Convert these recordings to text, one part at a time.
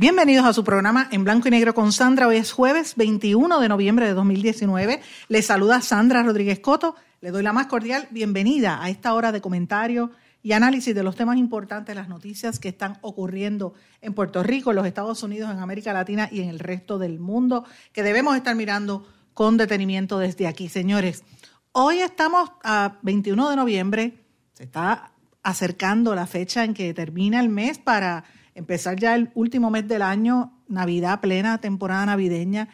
Bienvenidos a su programa en blanco y negro con Sandra. Hoy es jueves 21 de noviembre de 2019. Les saluda Sandra Rodríguez Coto. Le doy la más cordial bienvenida a esta hora de comentario y análisis de los temas importantes, las noticias que están ocurriendo en Puerto Rico, en los Estados Unidos, en América Latina y en el resto del mundo, que debemos estar mirando con detenimiento desde aquí. Señores, hoy estamos a 21 de noviembre, se está acercando la fecha en que termina el mes para empezar ya el último mes del año, Navidad plena, temporada navideña,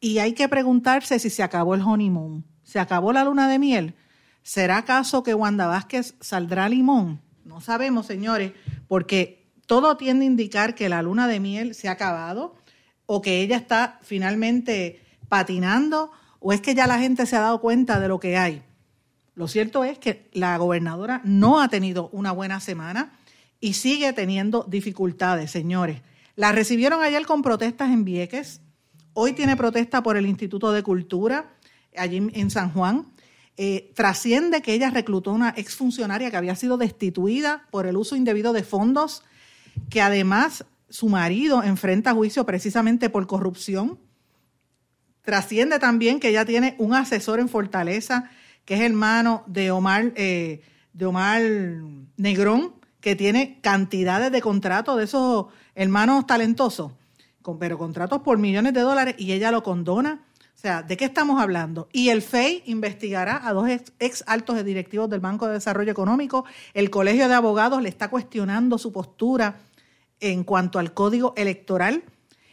y hay que preguntarse si se acabó el honeymoon, se acabó la luna de miel. ¿Será acaso que Wanda Vázquez saldrá limón? No sabemos, señores, porque todo tiende a indicar que la luna de miel se ha acabado o que ella está finalmente patinando o es que ya la gente se ha dado cuenta de lo que hay. Lo cierto es que la gobernadora no ha tenido una buena semana y sigue teniendo dificultades, señores. La recibieron ayer con protestas en Vieques, hoy tiene protesta por el Instituto de Cultura, allí en San Juan. Eh, trasciende que ella reclutó una exfuncionaria que había sido destituida por el uso indebido de fondos, que además su marido enfrenta juicio precisamente por corrupción. Trasciende también que ella tiene un asesor en Fortaleza, que es hermano de Omar, eh, de Omar Negrón, que tiene cantidades de contratos de esos hermanos talentosos, pero contratos por millones de dólares y ella lo condona. O sea, ¿de qué estamos hablando? Y el FEI investigará a dos ex, altos directivos del Banco de Desarrollo Económico. El Colegio de Abogados le está cuestionando su postura en cuanto al código electoral.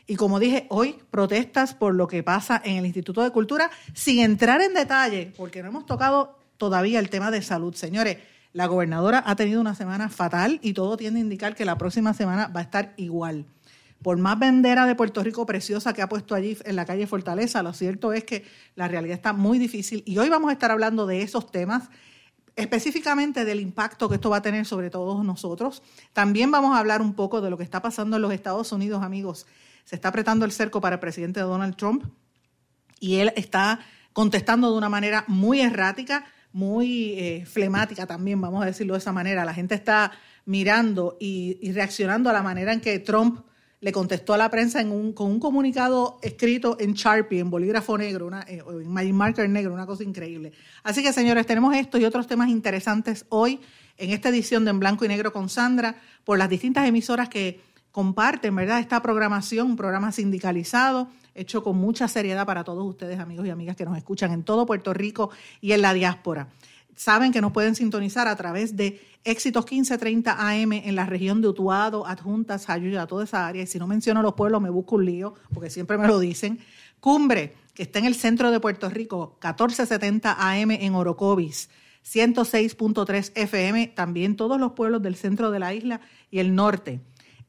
Y como dije, hoy protestas por lo que pasa en el Instituto de Cultura, sin entrar en detalle, porque no hemos tocado todavía el tema de salud. Señores, la gobernadora ha tenido una semana fatal y todo tiende a indicar que la próxima semana va a estar igual. Por más bandera de Puerto Rico preciosa que ha puesto allí en la calle Fortaleza, lo cierto es que la realidad está muy difícil y hoy vamos a estar hablando de esos temas específicamente del impacto que esto va a tener sobre todos nosotros. También vamos a hablar un poco de lo que está pasando en los Estados Unidos, amigos. Se está apretando el cerco para el presidente Donald Trump y él está contestando de una manera muy errática muy eh, flemática también, vamos a decirlo de esa manera. La gente está mirando y, reaccionando a la manera en que Trump le contestó a la prensa en un, con un comunicado escrito en Sharpie, en bolígrafo negro, una, eh, en Magic Marker negro, una cosa increíble. Así que, señores, tenemos estos y otros temas interesantes hoy en esta edición de En Blanco y Negro con Sandra, por las distintas emisoras que comparten, ¿verdad?, esta programación, un programa sindicalizado hecho con mucha seriedad para todos ustedes, amigos y amigas que nos escuchan en todo Puerto Rico y en la diáspora. Saben que nos pueden sintonizar a través de Éxitos 1530 AM en la región de Utuado, Adjuntas, Jayuya, toda esa área. Y si no menciono los pueblos, me busco un lío, porque siempre me lo dicen. Cumbre, que está en el centro de Puerto Rico, 1470 AM en Orocovis. 106.3 FM, también todos los pueblos del centro de la isla y el norte.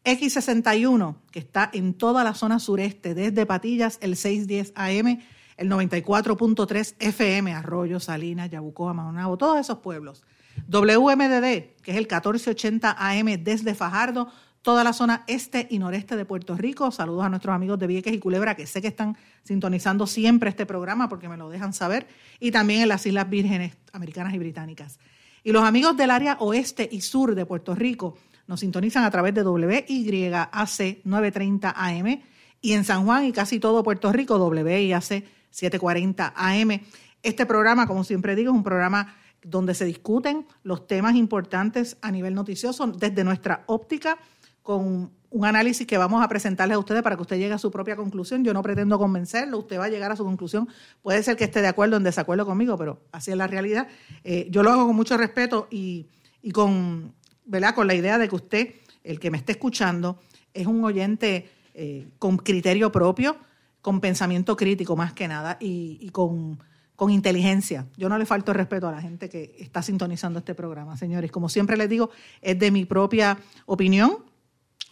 X61, que está en toda la zona sureste, desde Patillas, el 610 AM, el 94.3 FM, Arroyo, Salinas, Yabucoa, Maunabo, todos esos pueblos. WMDD, que es el 1480 AM desde Fajardo, toda la zona este y noreste de Puerto Rico. Saludos a nuestros amigos de Vieques y Culebra, que sé que están sintonizando siempre este programa porque me lo dejan saber, y también en las Islas Vírgenes Americanas y Británicas. Y los amigos del área oeste y sur de Puerto Rico, nos sintonizan a través de WYAC 930 AM y en San Juan y casi todo Puerto Rico WYAC 740 AM. Este programa, como siempre digo, es un programa donde se discuten los temas importantes a nivel noticioso desde nuestra óptica con un análisis que vamos a presentarles a ustedes para que usted llegue a su propia conclusión. Yo no pretendo convencerlo, usted va a llegar a su conclusión. Puede ser que esté de acuerdo o en desacuerdo conmigo, pero así es la realidad. Eh, yo lo hago con mucho respeto y, y con ¿verdad? Con la idea de que usted, el que me esté escuchando, es un oyente eh, con criterio propio, con pensamiento crítico más que nada y, con, con inteligencia. Yo no le falto respeto a la gente que está sintonizando este programa, señores. Como siempre les digo, es de mi propia opinión.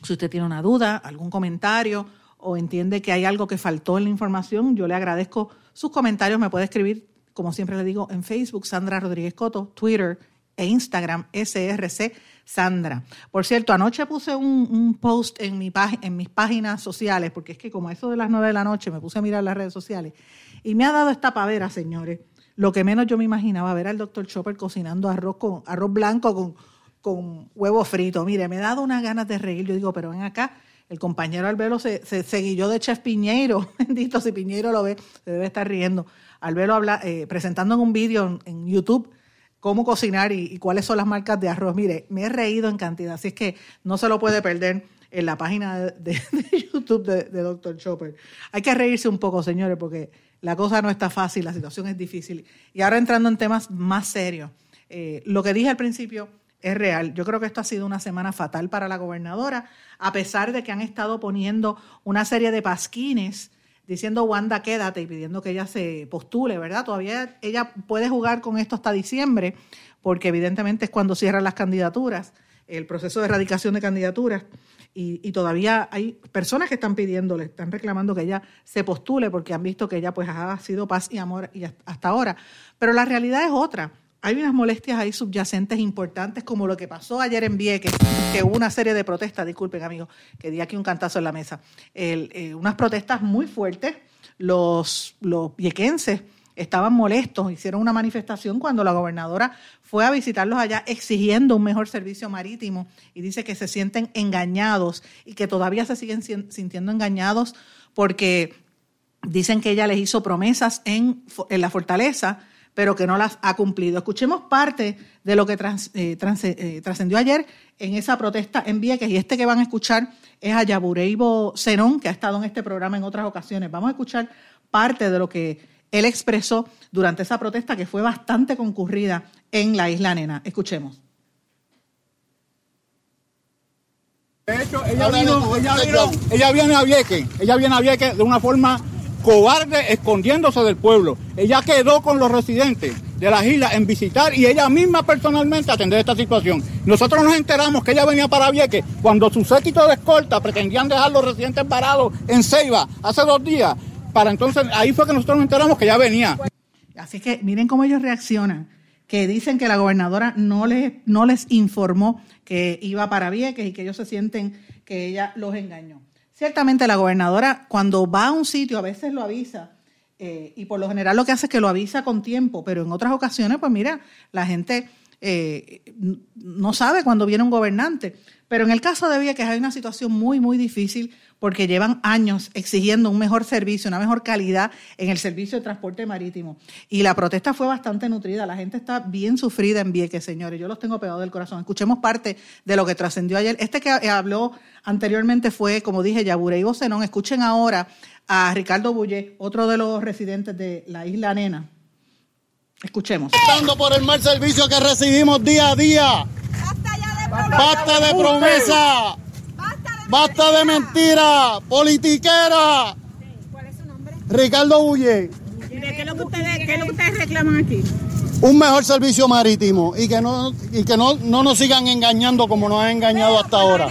Si usted tiene una duda, algún comentario o entiende que hay algo que faltó en la información, yo le agradezco sus comentarios. Me puede escribir, como siempre le digo, en Facebook, Sandra Rodríguez Coto, Twitter e Instagram, SRC Sandra. Por cierto, anoche puse un, post en, mi en mis páginas sociales, porque es que como eso de las nueve de la noche me puse a mirar las redes sociales, y me ha dado esta pavera, señores. Lo que menos yo me imaginaba ver al doctor Chopper cocinando arroz con arroz blanco con, con huevo frito. Mire, me ha dado unas ganas de reír. Yo digo, pero ven acá, el compañero Albelo se, se, de Chef Piñeiro. Bendito, si Piñeiro lo ve, se debe estar riendo. Albelo habla, eh, presentando en un vídeo en, YouTube cómo cocinar y, cuáles son las marcas de arroz. Mire, me he reído en cantidad, así es que no se lo puede perder en la página de, YouTube de, Dr. Chopper. Hay que reírse un poco, señores, porque la cosa no está fácil, la situación es difícil. Y ahora entrando en temas más serios, eh, lo que dije al principio es real. Yo creo que esto ha sido una semana fatal para la gobernadora, a pesar de que han estado poniendo una serie de pasquines diciendo Wanda quédate y pidiendo que ella se postule, ¿verdad? Todavía ella puede jugar con esto hasta diciembre, porque evidentemente es cuando cierran las candidaturas, el proceso de erradicación de candidaturas. Y, todavía hay personas que están pidiéndole, están reclamando que ella se postule porque han visto que ella pues ha sido paz y amor y hasta ahora. Pero la realidad es otra. Hay unas molestias ahí subyacentes importantes como lo que pasó ayer en Vieques, que hubo una serie de protestas, disculpen amigos, que di aquí un cantazo en la mesa, eh, unas protestas muy fuertes. Los, los viequenses estaban molestos, hicieron una manifestación cuando la gobernadora fue a visitarlos allá exigiendo un mejor servicio marítimo y dice que se sienten engañados y que todavía se siguen sintiendo engañados porque dicen que ella les hizo promesas en, la fortaleza, pero que no las ha cumplido. Escuchemos parte de lo que eh, eh, trascendió ayer en esa protesta en Vieques y este que van a escuchar es a Yabureibo Zenón, que ha estado en este programa en otras ocasiones. Vamos a escuchar parte de lo que él expresó durante esa protesta que fue bastante concurrida en la isla Nena. Escuchemos. De hecho, ella vino, ella, vino, ella viene a Vieques, ella viene a Vieques de una forma cobarde, escondiéndose del pueblo. Ella quedó con los residentes de las islas en visitar y ella misma personalmente atender esta situación. Nosotros nos enteramos que ella venía para Vieques cuando su séquito de escolta pretendían dejar los residentes parados en Ceiba hace dos días para entonces, ahí fue que nosotros nos enteramos que ya venía. Así que miren cómo ellos reaccionan, que dicen que la gobernadora no les, no les informó que iba para Vieques y que ellos se sienten que ella los engañó. Ciertamente la gobernadora cuando va a un sitio a veces lo avisa eh, y por lo general lo que hace es que lo avisa con tiempo, pero en otras ocasiones, pues mira, la gente eh, no sabe cuando viene un gobernante. Pero en el caso de Vieques hay una situación muy, muy difícil porque llevan años exigiendo un mejor servicio, una mejor calidad en el servicio de transporte marítimo. Y la protesta fue bastante nutrida. La gente está bien sufrida en Vieques, señores. Yo los tengo pegados del corazón. Escuchemos parte de lo que trascendió ayer. Este que habló anteriormente fue, como dije, Yaburé y Bocenón. Escuchen ahora a Ricardo Bulle, otro de los residentes de la isla Nena. Escuchemos. Estando por el mal servicio que recibimos día a día Basta de promesa. Basta de mentira. Politiquera. ¿Cuál es su nombre? Ricardo Bulle. ¿Qué es lo que ustedes, reclaman aquí? Un mejor servicio marítimo y que no y que no, no nos sigan engañando como nos han engañado hasta ahora.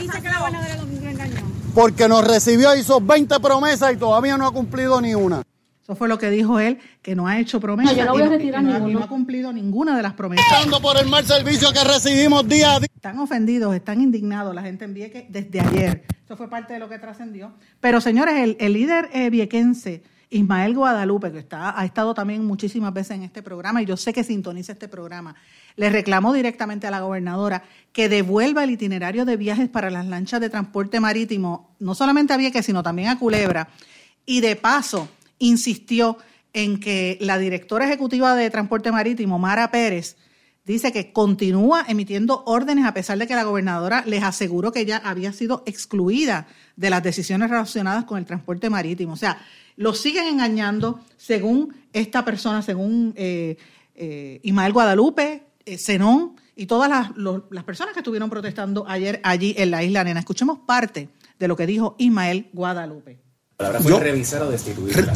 Porque nos recibió, hizo 20 promesas y todavía no ha cumplido ni una. Eso fue lo que dijo él, que no ha hecho promesas no, voy a retirar y, no, ha cumplido ninguna de las promesas. por el mal servicio que recibimos día a día. Están ofendidos, están indignados la gente en Vieques desde ayer. Eso fue parte de lo que trascendió. Pero señores, el, líder eh, viequense, Ismael Guadalupe, que está, ha estado también muchísimas veces en este programa y yo sé que sintoniza este programa, le reclamó directamente a la gobernadora que devuelva el itinerario de viajes para las lanchas de transporte marítimo, no solamente a Vieques, sino también a Culebra. Y de paso, insistió en que la directora ejecutiva de Transporte Marítimo, Mara Pérez, dice que continúa emitiendo órdenes a pesar de que la gobernadora les aseguró que ella había sido excluida de las decisiones relacionadas con el transporte marítimo. O sea, lo siguen engañando según esta persona, según eh, eh Ismael Guadalupe, eh, Zenón y todas las, las personas que estuvieron protestando ayer allí en la isla Nena. Escuchemos parte de lo que dijo Ismael Guadalupe palabra fue revisar o destituirla.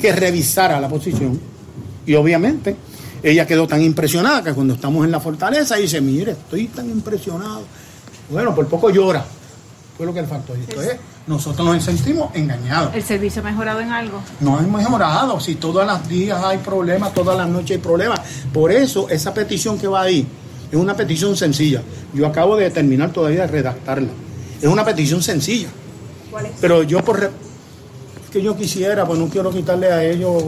que revisara la posición. Y obviamente ella quedó tan impresionada que cuando estamos en la fortaleza dice, mire, estoy tan impresionado. Bueno, por poco llora. Fue lo que le faltó. Entonces, nosotros nos sentimos engañados. ¿El servicio ha mejorado en algo? No hemos mejorado. Si todas las días hay problemas, todas las noches hay problemas. Por eso, esa petición que va ahí es una petición sencilla. Yo acabo de terminar todavía de redactarla. Es una petición sencilla. Pero yo por... que yo quisiera, pues no quiero quitarle a ellos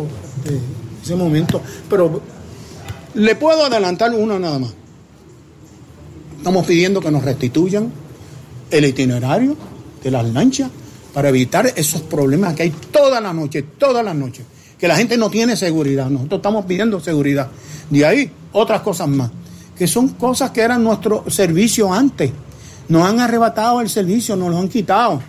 eh, ese momento. Pero le puedo adelantar una nada más. Estamos pidiendo que nos restituyan el itinerario de las lanchas para evitar esos problemas que hay toda la noche, todas las noches. Que la gente no tiene seguridad. Nosotros estamos pidiendo seguridad. De ahí, otras cosas más. Que son cosas que eran nuestro servicio antes. Nos han arrebatado el servicio, nos lo han quitado.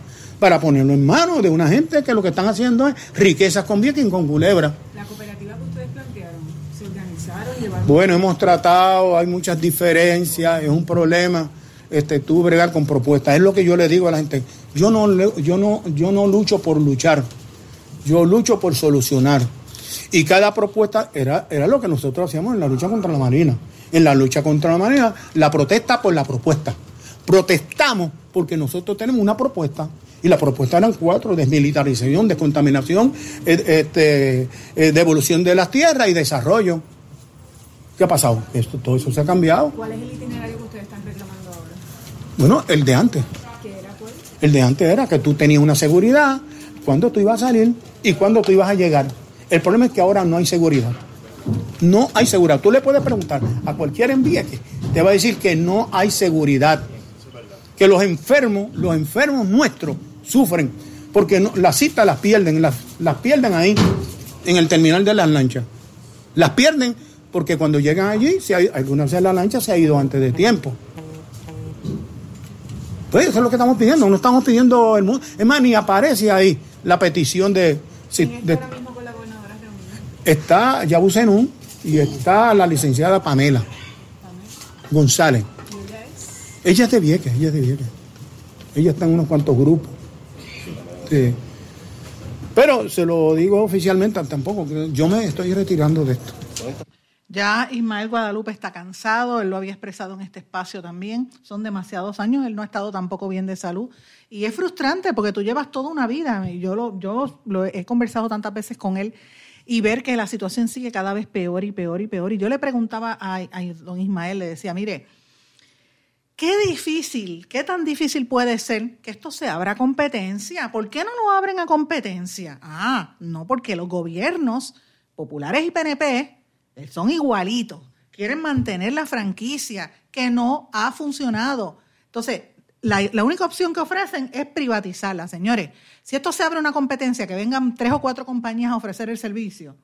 Para ponerlo en manos de una gente que lo que están haciendo es riquezas con Vieques y con Culebra. La cooperativa que ustedes plantearon, ¿se organizaron? ¿Llevaron Bueno, hemos tratado, hay muchas diferencias, es un problema. Este, tú bregar con propuestas. Es lo que yo le digo a la gente. Yo no, yo no, yo no lucho por luchar, yo lucho por solucionar. Y cada propuesta era, era lo que nosotros hacíamos en la lucha contra la Marina. En la lucha contra la Marina, la protesta por la propuesta. Protestamos porque nosotros tenemos una propuesta. Y la propuesta eran cuatro, desmilitarización, descontaminación, eh, este, eh, devolución de las tierras y desarrollo. ¿Qué ha pasado? Esto, todo eso se ha cambiado. ¿Cuál es el itinerario que ustedes están reclamando ahora? Bueno, el de antes. ¿Qué era cuál? El de antes era que tú tenías una seguridad, cuándo tú ibas a salir y cuándo tú ibas a llegar. El problema es que ahora no hay seguridad. No hay seguridad. Tú le puedes preguntar a cualquier envíe te va a decir que no hay seguridad. Que los enfermos, los enfermos nuestros sufren porque no- las citas las pierden, las, las pierden ahí en el terminal de las lanchas. Las pierden porque cuando llegan allí, si hay, algunas veces la lancha se ha ido antes de tiempo. Pues eso es lo que estamos pidiendo, no estamos pidiendo el mundo. Es más, ni aparece ahí la petición de... si- ¿Quién de- está ahora mismo con la está Yabu Zenún y está la licenciada Pamela González. Ella es de Vieques, ella es de Vieques. Ella está en unos cuantos grupos. Pero se lo digo oficialmente tampoco, yo me estoy retirando de esto. Ya Ismael Guadalupe está cansado, él lo había expresado en este espacio también. Son demasiados años, él no ha estado tampoco bien de salud. Y es frustrante porque tú llevas toda una vida. Yo lo, yo lo he conversado tantas veces con él y ver que la situación sigue cada vez peor y peor y peor. Y yo le preguntaba a, a don Ismael, le decía, mire, qué difícil, qué tan difícil puede ser que esto se abra a competencia. ¿Por qué no lo abren a competencia? Ah, no, porque los gobiernos populares y PNP son igualitos. Quieren mantener la franquicia que no ha funcionado. Entonces, la, la única opción que ofrecen es privatizarla, señores. Si esto se abre una competencia, que vengan tres o cuatro compañías a ofrecer el servicio,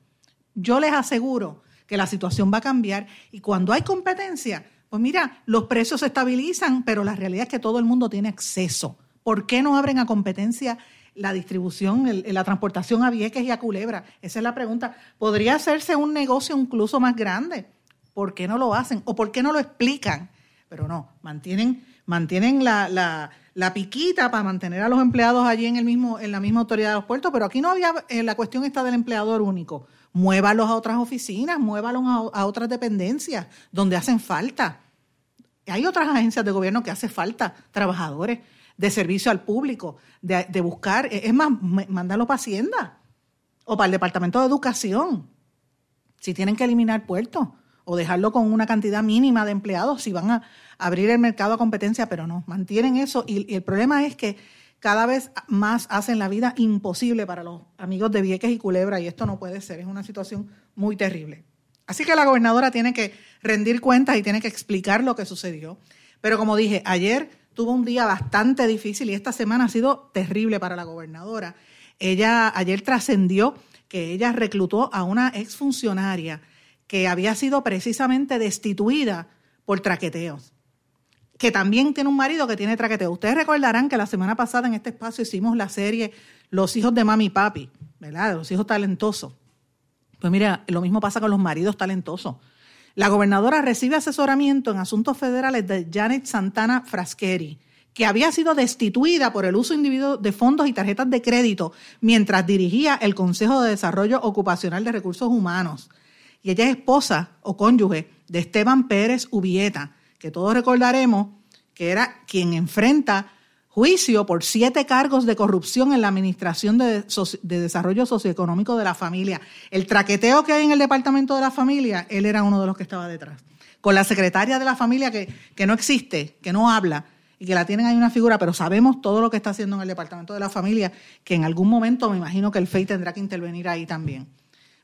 yo les aseguro que la situación va a cambiar y cuando hay competencia, pues mira, los precios se estabilizan, pero la realidad es que todo el mundo tiene acceso. ¿Por qué no abren a competencia la distribución, el- la transportación a Vieques y a Culebra? Esa es la pregunta. ¿Podría hacerse un negocio incluso más grande? ¿Por qué no lo hacen? ¿O por qué no lo explican? Pero no, mantienen, la, la- la piquita para mantener a los empleados allí en, el mismo, en la misma autoridad de los puertos, pero aquí no había, eh, la cuestión está del empleador único. Muévalos a otras oficinas, muévalos a, otras dependencias donde hacen falta. Hay otras agencias de gobierno que hace falta trabajadores de servicio al público, de, buscar, es más, mándalo para Hacienda o para el Departamento de Educación si tienen que eliminar puertos o dejarlo con una cantidad mínima de empleados, si van a abrir el mercado a competencia, pero no, mantienen eso. Y el problema es que cada vez más hacen la vida imposible para los amigos de Vieques y Culebra, y esto no puede ser, es una situación muy terrible. Así que la gobernadora tiene que rendir cuentas y tiene que explicar lo que sucedió. Pero como dije, ayer tuvo un día bastante difícil y esta semana ha sido terrible para la gobernadora. Ella ayer trascendió que ella reclutó a una exfuncionaria que había sido precisamente destituida por traqueteos, que también tiene un marido que tiene traqueteos. Ustedes recordarán que la semana pasada en este espacio hicimos la serie Los hijos de mami y papi, ¿verdad? Los hijos talentosos. Pues mira, lo mismo pasa con los maridos talentosos. La gobernadora recibe asesoramiento en asuntos federales de Janet Santana Frascheri, que había sido destituida por el uso individuo de fondos y tarjetas de crédito mientras dirigía el Consejo de Desarrollo Ocupacional de Recursos Humanos. y ella es esposa o cónyuge de Esteban Pérez Ubieta, que todos recordaremos que era quien enfrenta juicio por siete cargos de corrupción en la Administración de, Desarrollo Socioeconómico de la Familia. El traqueteo que hay en el Departamento de la Familia, él era uno de los que estaba detrás. Con la secretaria de la familia que, que no existe, que no habla, y que la tienen ahí una figura, pero sabemos todo lo que está haciendo en el Departamento de la Familia, que en algún momento me imagino que el FEI tendrá que intervenir ahí también.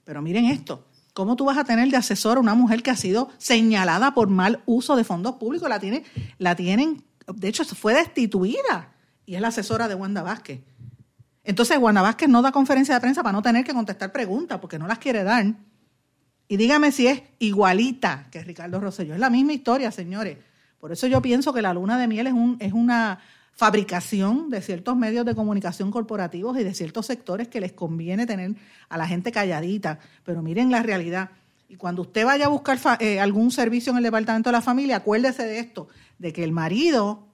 Pero miren esto, ¿cómo tú vas a tener de asesor a una mujer que ha sido señalada por mal uso de fondos públicos? La, tiene, la tienen, de hecho, fue destituida y es la asesora de Wanda Vázquez. Entonces, Wanda Vázquez no da conferencia de prensa para no tener que contestar preguntas, porque no las quiere dar. Y dígame si es igualita que Ricardo Rosselló. Es la misma historia, señores. Por eso yo pienso que la luna de miel es, un, es una fabricación de ciertos medios de comunicación corporativos y de ciertos sectores que les conviene tener a la gente calladita. Pero miren la realidad. Y cuando usted vaya a buscar eh, algún servicio en el Departamento de la Familia, acuérdese de esto, de que el marido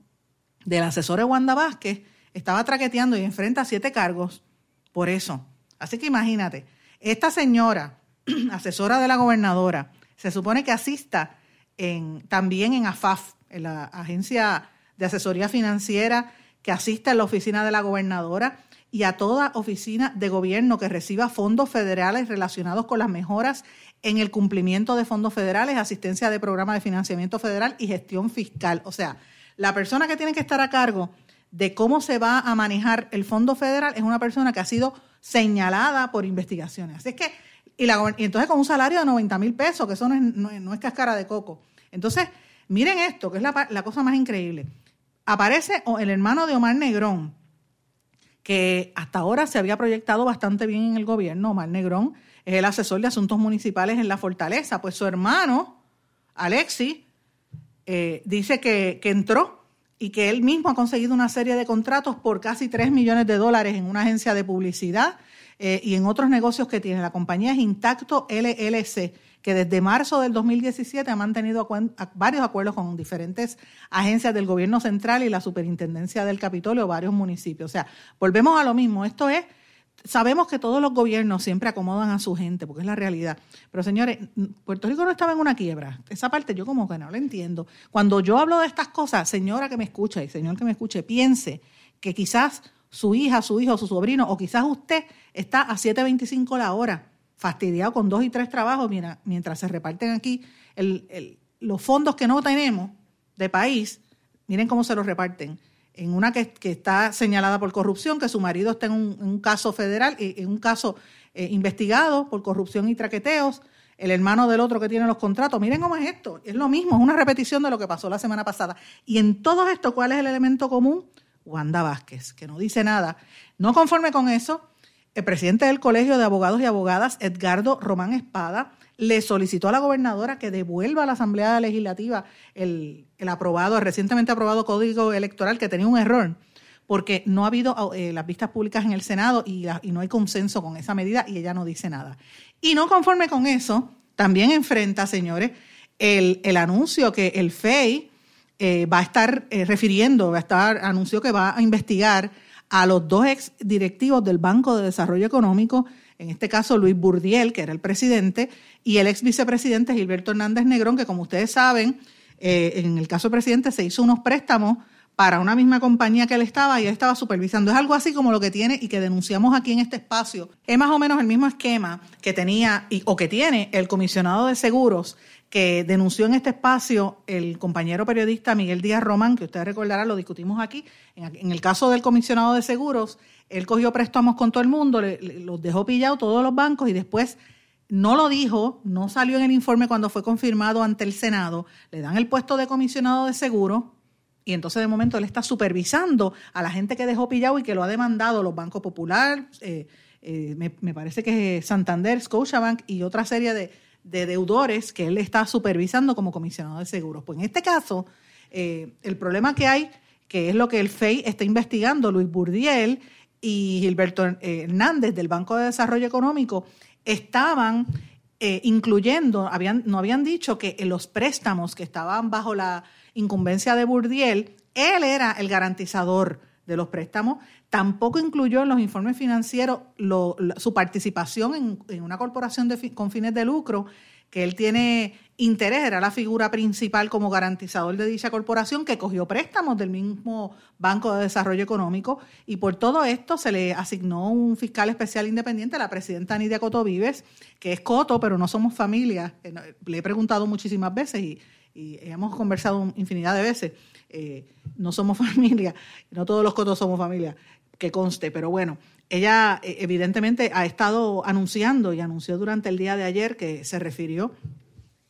del asesor de Wanda Vázquez estaba traqueteando y enfrenta siete cargos por eso. Así que imagínate, esta señora, asesora de la gobernadora, se supone que asista también en AFAF, en la Agencia de Asesoría Financiera, que asista en la oficina de la gobernadora y a toda oficina de gobierno que reciba fondos federales relacionados con las mejoras en el cumplimiento de fondos federales, asistencia de programa de financiamiento federal y gestión fiscal. O sea, la persona que tiene que estar a cargo de cómo se va a manejar el fondo federal es una persona que ha sido señalada por investigaciones. Así es que, y, entonces con un salario de 90 mil pesos, que eso no es, no es cascara de coco. Entonces, miren esto, que es la, cosa más increíble. Aparece el hermano de Omar Negrón, que hasta ahora se había proyectado bastante bien en el gobierno. Omar Negrón es el asesor de asuntos municipales en la Fortaleza. Pues su hermano, Alexi, eh, dice que, entró y que él mismo ha conseguido una serie de contratos por casi 3 millones de dólares en una agencia de publicidad eh, y en otros negocios que tiene. La compañía es Intacto LLC que desde marzo del 2017 ha mantenido varios acuerdos con diferentes agencias del gobierno central y la superintendencia del Capitolio, varios municipios. O sea, volvemos a lo mismo. Esto es, sabemos que todos los gobiernos siempre acomodan a su gente, porque es la realidad. Pero señores, Puerto Rico no estaba en una quiebra. Esa parte yo como que no la entiendo. Cuando yo hablo de estas cosas, señora que me escucha y señor que me escuche, piense que quizás su hija, su hijo, su sobrino o quizás usted está a 7.25 la hora fastidiado con dos y tres trabajos mira, mientras se reparten aquí los fondos que no tenemos de país, miren cómo se los reparten. En una que, está señalada por corrupción, que su marido está en un, caso federal, en un caso eh, investigado por corrupción y traqueteos, el hermano del otro que tiene los contratos. Miren cómo es esto. Es lo mismo, es una repetición de lo que pasó la semana pasada. Y en todo esto, ¿cuál es el elemento común? Wanda Vázquez, que no dice nada. No conforme con eso, el presidente del Colegio de Abogados y Abogadas, Edgardo Román Espada, le solicitó a la gobernadora que devuelva a la Asamblea Legislativa el, aprobado, el recientemente aprobado código electoral que tenía un error, porque no ha habido eh, las vistas públicas en el Senado y, no hay consenso con esa medida y ella no dice nada. Y no conforme con eso, también enfrenta, señores, el, anuncio que el FEI eh, va a estar eh, refiriendo, va a estar, anunció que va a investigar a los dos ex directivos del Banco de Desarrollo Económico, en este caso Luis Burdiel, que era el presidente, y el ex vicepresidente Gilberto Hernández Negrón, que como ustedes saben, eh, en el caso del presidente se hizo unos préstamos para una misma compañía que él estaba y él estaba supervisando. Es algo así como lo que tiene y que denunciamos aquí en este espacio. Es más o menos el mismo esquema que tenía y, o que tiene el comisionado de seguros que denunció en este espacio el compañero periodista Miguel Díaz Román, que ustedes recordarán, lo discutimos aquí. En, el caso del comisionado de seguros, él cogió préstamos con todo el mundo, los dejó pillados todos los bancos y después no lo dijo, no salió en el informe cuando fue confirmado ante el Senado, le dan el puesto de comisionado de seguros y entonces de momento él está supervisando a la gente que dejó pillado y que lo ha demandado los bancos Popular, eh, eh, me, me, parece que es Santander, Scotiabank y otra serie de de deudores que él está supervisando como comisionado de seguros. Pues en este caso, eh, el problema que hay, que es lo que el FEI está investigando, Luis Burdiel y Gilberto Hernández del Banco de Desarrollo Económico, estaban eh, incluyendo, habían, no habían dicho que en los préstamos que estaban bajo la incumbencia de Burdiel, él era el garantizador de los préstamos. Tampoco incluyó en los informes financieros su participación en, una corporación con fines de lucro que él tiene interés, era la figura principal como garantizador de dicha corporación que cogió préstamos del mismo Banco de Desarrollo Económico y por todo esto se le asignó un fiscal especial independiente, la presidenta Nidia Coto Vives, que es Coto, pero no somos familia. Eh, le he preguntado muchísimas veces y, hemos conversado infinidad de veces. Eh, no somos familia, no todos los Cotos somos familia, que conste, pero bueno, ella eh, evidentemente ha estado anunciando y anunció durante el día de ayer que se refirió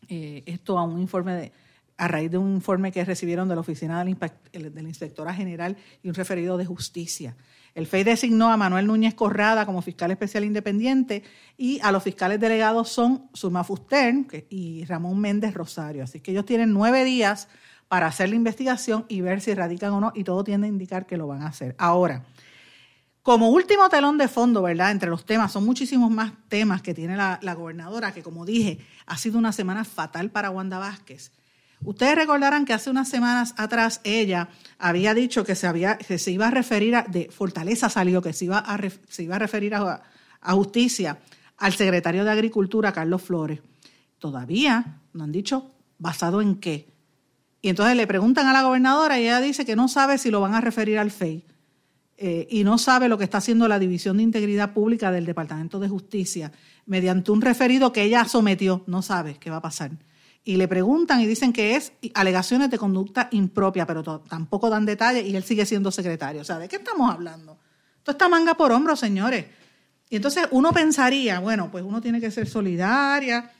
eh, esto a un informe de, a raíz de un informe que recibieron de la Oficina de la Inspectora General y un referido de justicia. El FEI designó a Manuel Núñez Corrada como fiscal especial independiente y a los fiscales delegados son Zulma Fuster y Ramón Méndez Rosario. Así que ellos tienen nueve días para hacer la investigación y ver si radican o no, y todo tiende a indicar que lo van a hacer. Ahora, como último telón de fondo, ¿verdad? Entre los temas, son muchísimos más temas que tiene la, gobernadora, que como dije, ha sido una semana fatal para Wanda Vázquez. Ustedes recordarán que hace unas semanas atrás ella había dicho que se, iba a referir a, de Fortaleza salió, que se iba a, se iba a referir a justicia al secretario de Agricultura, Carlos Flores. Todavía no han dicho basado en qué. Y entonces le preguntan a la gobernadora y ella dice que no sabe si lo van a referir al FEI. Eh, y no sabe lo que está haciendo la División de Integridad Pública del Departamento de Justicia mediante un referido que ella sometió, no sabe qué va a pasar. Y le preguntan y dicen que es alegaciones de conducta impropia, pero tampoco dan detalles y él sigue siendo secretario. O sea, ¿de qué estamos hablando? Esto está manga por hombro, señores. Y entonces uno pensaría, bueno, pues uno tiene que ser solidaria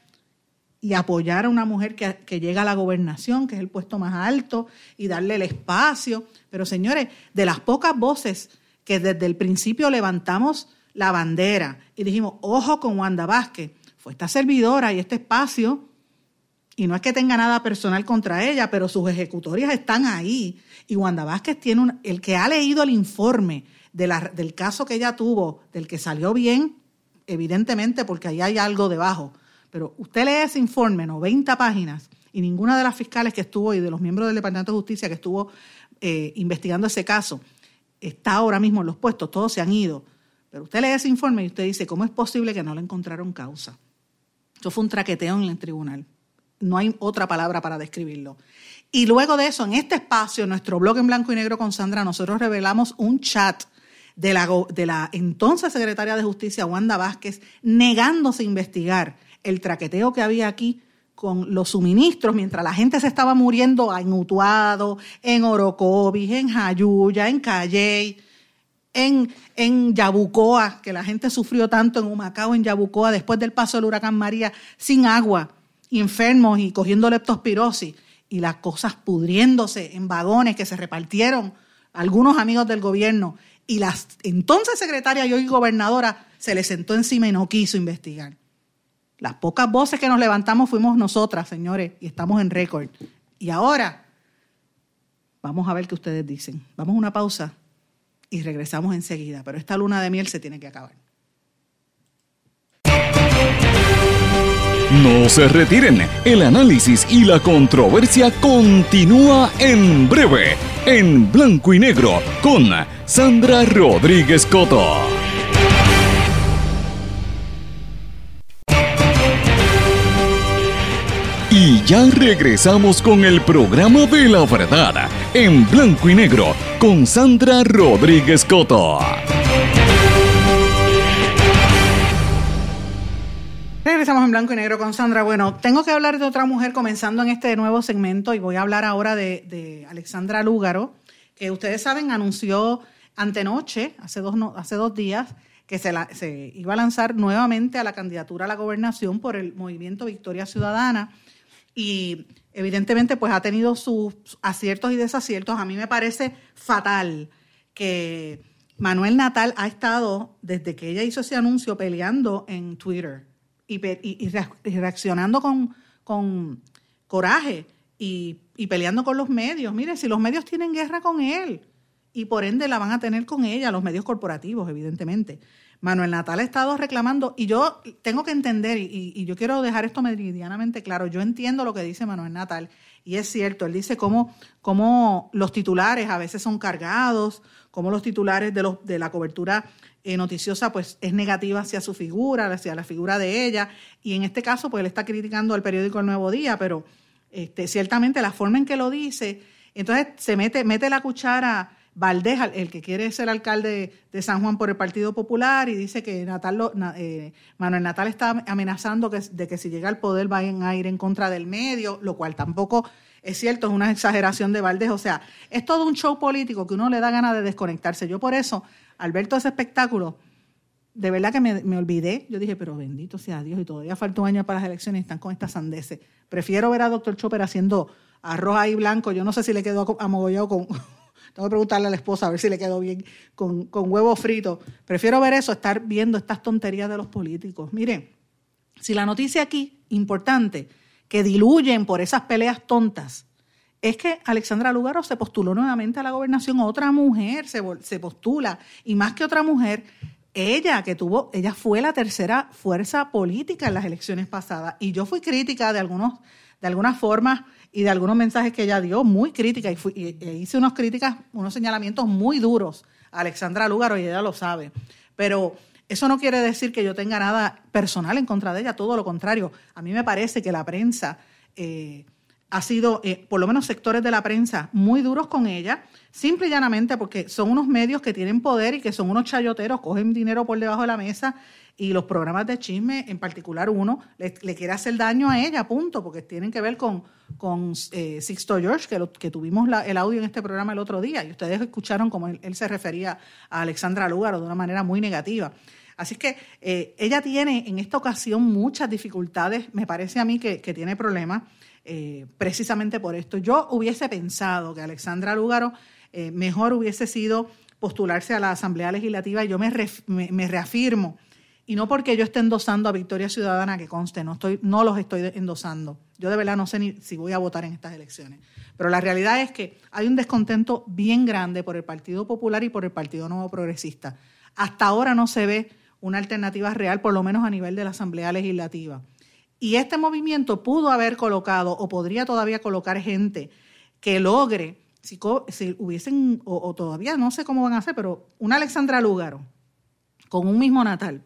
y apoyar a una mujer que, que, llega a la gobernación, que es el puesto más alto, y darle el espacio. Pero señores, de las pocas voces que desde el principio levantamos la bandera y dijimos, ojo con Wanda Vázquez, fue esta servidora y este espacio, y no es que tenga nada personal contra ella, pero sus ejecutorias están ahí. Y Wanda Vázquez tiene un, el que ha leído el informe de la, del caso que ella tuvo, del que salió bien, evidentemente porque ahí hay algo debajo pero usted lee ese informe, 90 páginas, y ninguna de las fiscales que estuvo y de los miembros del Departamento de Justicia que estuvo eh, investigando ese caso está ahora mismo en los puestos, todos se han ido. Pero usted lee ese informe y usted dice, ¿cómo es posible que no le encontraron causa? Eso fue un traqueteo en el tribunal. No hay otra palabra para describirlo. Y luego de eso, en este espacio, nuestro blog en blanco y negro con Sandra, nosotros revelamos un chat de la, de la entonces secretaria de Justicia, Wanda Vázquez, negándose a investigar el traqueteo que había aquí con los suministros, mientras la gente se estaba muriendo en Utuado, en Orocovis, en Jayuya, en Calley, en, en Yabucoa, que la gente sufrió tanto en Humacao, en Yabucoa, después del paso del huracán María, sin agua, enfermos y cogiendo leptospirosis, y las cosas pudriéndose en vagones que se repartieron algunos amigos del gobierno, y la entonces secretaria y hoy gobernadora se le sentó encima y no quiso investigar. Las pocas voces que nos levantamos fuimos nosotras, señores, y estamos en récord. Y ahora, vamos a ver qué ustedes dicen. Vamos a una pausa y regresamos enseguida, pero esta luna de miel se tiene que acabar. No se retiren, el análisis y la controversia continúa en breve, en blanco y negro, con Sandra Rodríguez Coto. Ya regresamos con el programa de la verdad, en blanco y negro, con Sandra Rodríguez Coto. Regresamos en blanco y negro con Sandra. Bueno, tengo que hablar de otra mujer comenzando en este nuevo segmento y voy a hablar ahora de, Alexandra Lúgaro, que ustedes saben anunció antenoche, hace dos, hace dos días, que se iba a lanzar nuevamente a la candidatura a la gobernación por el movimiento Victoria Ciudadana y evidentemente pues ha tenido sus aciertos y desaciertos. A mí me parece fatal que Manuel Natal ha estado, desde que ella hizo ese anuncio, peleando en Twitter y, reaccionando con, con coraje y, y, peleando con los medios. Mire, si los medios tienen guerra con él y por ende la van a tener con ella, los medios corporativos, evidentemente. Manuel Natal ha estado reclamando, y yo tengo que entender, y, y yo quiero dejar esto meridianamente claro, yo entiendo lo que dice Manuel Natal, y es cierto, él dice cómo, cómo los titulares a veces son cargados, cómo los titulares de, los, de la cobertura eh, noticiosa pues es negativa hacia su figura, hacia la figura de ella, y en este caso pues él está criticando al periódico El Nuevo Día, pero este, ciertamente la forma en que lo dice, entonces se mete, mete la cuchara Valdés, el que quiere ser alcalde de San Juan por el Partido Popular, y dice que eh, Manuel Natal está amenazando que, de que si llega al poder vayan a ir en contra del medio, lo cual tampoco es cierto, es una exageración de Valdés. O sea, es todo un show político que uno le da ganas de desconectarse. Yo por eso, al ver todo ese espectáculo, de verdad que me, olvidé. Yo dije, pero bendito sea Dios, y todavía falta un año para las elecciones y están con estas sandeces. Prefiero ver a doctor Chopper haciendo arroz ahí blanco. Yo no sé si le quedó amogollado con... Tengo que preguntarle a la esposa a ver si le quedó bien con, con huevo frito. Prefiero ver eso, estar viendo estas tonterías de los políticos. Miren, si la noticia aquí, importante, que diluyen por esas peleas tontas, es que Alexandra Lugaro se postuló nuevamente a la gobernación, otra mujer se, se postula, y más que otra mujer, ella que tuvo, ella fue la tercera fuerza política en las elecciones pasadas, y yo fui crítica de algunos, de algunas formas y de algunos mensajes que ella dio, muy crítica, y, fui, e hice unas críticas, unos señalamientos muy duros a Alexandra Lugaro, y ella lo sabe. Pero eso no quiere decir que yo tenga nada personal en contra de ella, todo lo contrario. A mí me parece que la prensa eh, ha sido, eh, por lo menos sectores de la prensa, muy duros con ella, simple y llanamente porque son unos medios que tienen poder y que son unos chayoteros, cogen dinero por debajo de la mesa y los programas de chisme, en particular uno, le, quiere hacer daño a ella, punto, porque tienen que ver con, eh, Sixto George, que, que tuvimos el audio en este programa el otro día, y ustedes escucharon cómo él, se refería a Alexandra Lúgaro de una manera muy negativa. Así que eh, ella tiene en esta ocasión muchas dificultades, me parece a mí que, tiene problemas eh, precisamente por esto. Yo hubiese pensado que Alexandra Lúgaro mejor hubiese sido postularse a la Asamblea Legislativa y yo me, me reafirmo y no porque yo esté endosando a Victoria Ciudadana, que conste, no, estoy, no los estoy endosando. Yo de verdad no sé si voy a votar en estas elecciones. Pero la realidad es que hay un descontento bien grande por el Partido Popular y por el Partido Nuevo Progresista. Hasta ahora no se ve una alternativa real, por lo menos a nivel de la Asamblea Legislativa. Y este movimiento pudo haber colocado o podría todavía colocar gente que logre, si, hubiesen, o, o, todavía no sé cómo van a hacer, pero una Alexandra Lúgaro con un mismo natal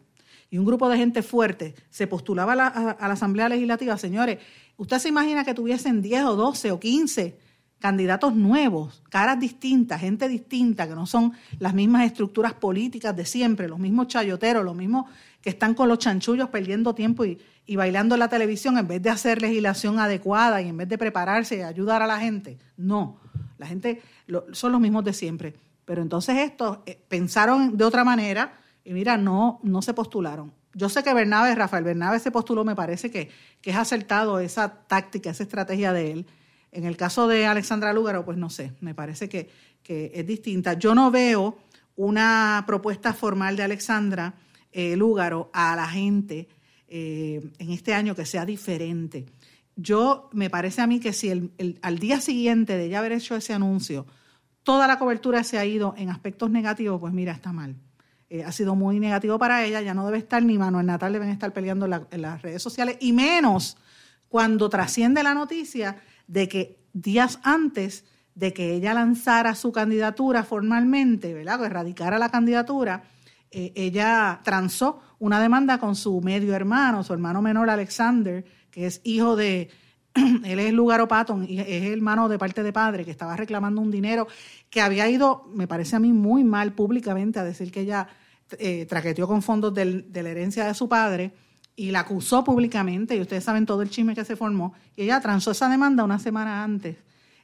y un grupo de gente fuerte se postulaba a la, Asamblea Legislativa, señores, ¿usted se imagina que tuviesen 10 o 12 o 15 candidatos nuevos, caras distintas, gente distinta, que no son las mismas estructuras políticas de siempre, los mismos chayoteros, los mismos que están con los chanchullos perdiendo tiempo y, bailando en la televisión en vez de hacer legislación adecuada y en vez de prepararse y ayudar a la gente? No, la gente son los mismos de siempre. Pero entonces estos eh, pensaron de otra manera, y mira, no, no se postularon. Yo sé que Bernabe, Rafael Bernabe se postuló, me parece que, que es acertado esa táctica, esa estrategia de él. En el caso de Alexandra Lúgaro, pues no sé, me parece que, que es distinta. Yo no veo una propuesta formal de Alexandra eh, Lúgaro a la gente eh, en este año que sea diferente. Yo, me parece a mí que si el, al día siguiente de ella haber hecho ese anuncio, toda la cobertura se ha ido en aspectos negativos, pues mira, está mal. Eh, ha sido muy negativo para ella, ya no debe estar, ni Manuel Natal deben estar peleando en, las redes sociales, y menos cuando trasciende la noticia de que días antes de que ella lanzara su candidatura formalmente, ¿verdad? Que erradicara la candidatura, eh, ella transó una demanda con su medio hermano, su hermano menor Alexander, que es hijo de, él es Lugaro Patton, y es hermano de parte de padre, que estaba reclamando un dinero que había ido, me parece a mí, muy mal públicamente a decir que ella eh, traqueteó con fondos de la herencia de su padre y la acusó públicamente, y ustedes saben todo el chisme que se formó, y ella transó esa demanda una semana antes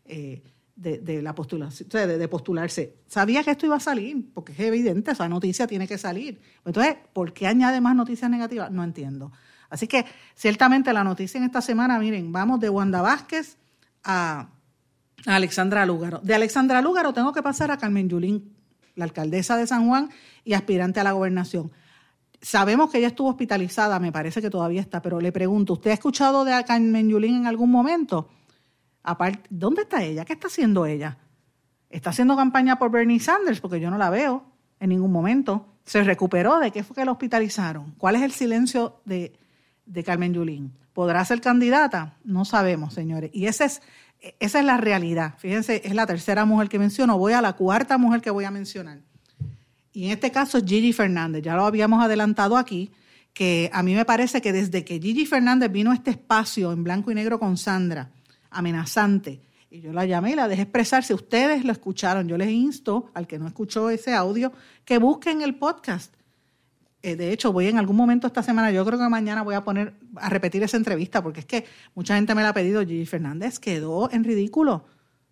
eh, de, la postulación, de, de, postularse. Sabía que esto iba a salir, porque es evidente, esa noticia tiene que salir. Entonces, ¿por qué añade más noticias negativas? No entiendo. Así que ciertamente la noticia en esta semana, miren, vamos de Wanda Vázquez a, Alexandra Lúgaro. De Alexandra Lúgaro tengo que pasar a Carmen Yulín, la alcaldesa de San Juan y aspirante a la gobernación. Sabemos que ella estuvo hospitalizada, me parece que todavía está, pero le pregunto, ¿usted ha escuchado de Carmen Yulín en algún momento? ¿dónde está ella? ¿Qué está haciendo ella? ¿Está haciendo campaña por Bernie Sanders? Porque yo no la veo en ningún momento. Se recuperó. ¿De qué fue que la hospitalizaron? ¿Cuál es el silencio de, de Carmen Yulín? ¿Podrá ser candidata? No sabemos, señores. Y esa es, esa es la realidad. Fíjense, es la tercera mujer que menciono. Voy a la cuarta mujer que voy a mencionar. Y en este caso es Gigi Fernández. Ya lo habíamos adelantado aquí, que a mí me parece que desde que Gigi Fernández vino a este espacio en blanco y negro con Sandra, amenazante, y yo la llamé y la dejé expresarse. Ustedes lo escucharon. Yo les insto al que no escuchó ese audio que busquen el podcast. Eh, de hecho, voy en algún momento esta semana, yo creo que mañana voy a poner a repetir esa entrevista, porque es que mucha gente me la ha pedido. Gigi Fernández quedó en ridículo.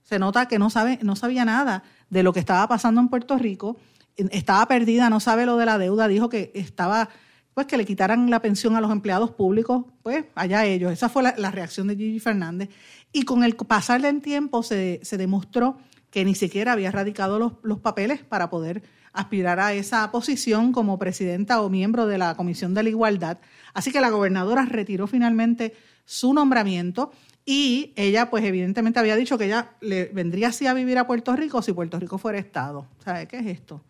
Se nota que no, sabe, no sabía nada de lo que estaba pasando en Puerto Rico. Estaba perdida, no sabe lo de la deuda. Dijo que estaba pues que le quitaran la pensión a los empleados públicos, pues allá ellos. Esa fue la, reacción de Gigi Fernández. Y con el pasar del tiempo se, demostró que ni siquiera había radicado los, los, papeles para poder aspirar a esa posición como presidenta o miembro de la Comisión de la Igualdad. Así que la gobernadora retiró finalmente su nombramiento y ella, pues evidentemente había dicho que ella le vendría así a vivir a Puerto Rico si Puerto Rico fuera Estado. ¿Sabe qué es esto?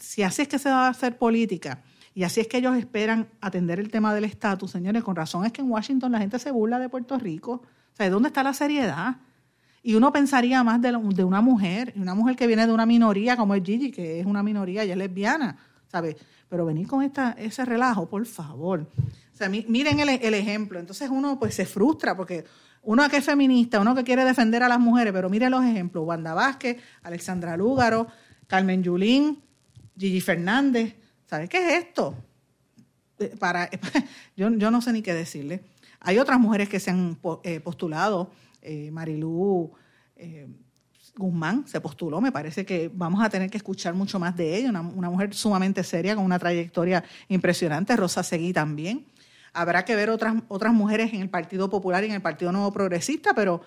Si así es que se va a hacer política, y así es que ellos esperan atender el tema del estatus, señores. Con razón es que en Washington la gente se burla de Puerto Rico. O sea, ¿de dónde está la seriedad? Y uno pensaría más de, una mujer, una mujer que viene de una minoría como es Gigi, que es una minoría, y es lesbiana, ¿sabes? Pero venir con esta, ese relajo, por favor. O sea, miren el, el, ejemplo. Entonces uno pues se frustra porque uno que es feminista, uno que quiere defender a las mujeres, pero miren los ejemplos. Wanda Vázquez, Alexandra Lúgaro, Carmen Yulín, Gigi Fernández. ¿Sabes qué es esto? Eh, para, yo, yo no sé ni qué decirle. Hay otras mujeres que se han eh, postulado, eh, Marilú Guzmán se postuló, me parece que vamos a tener que escuchar mucho más de ella, una, mujer sumamente seria con una trayectoria impresionante, Rosa Seguí también. Habrá que ver otras, otras mujeres en el Partido Popular y en el Partido Nuevo Progresista, pero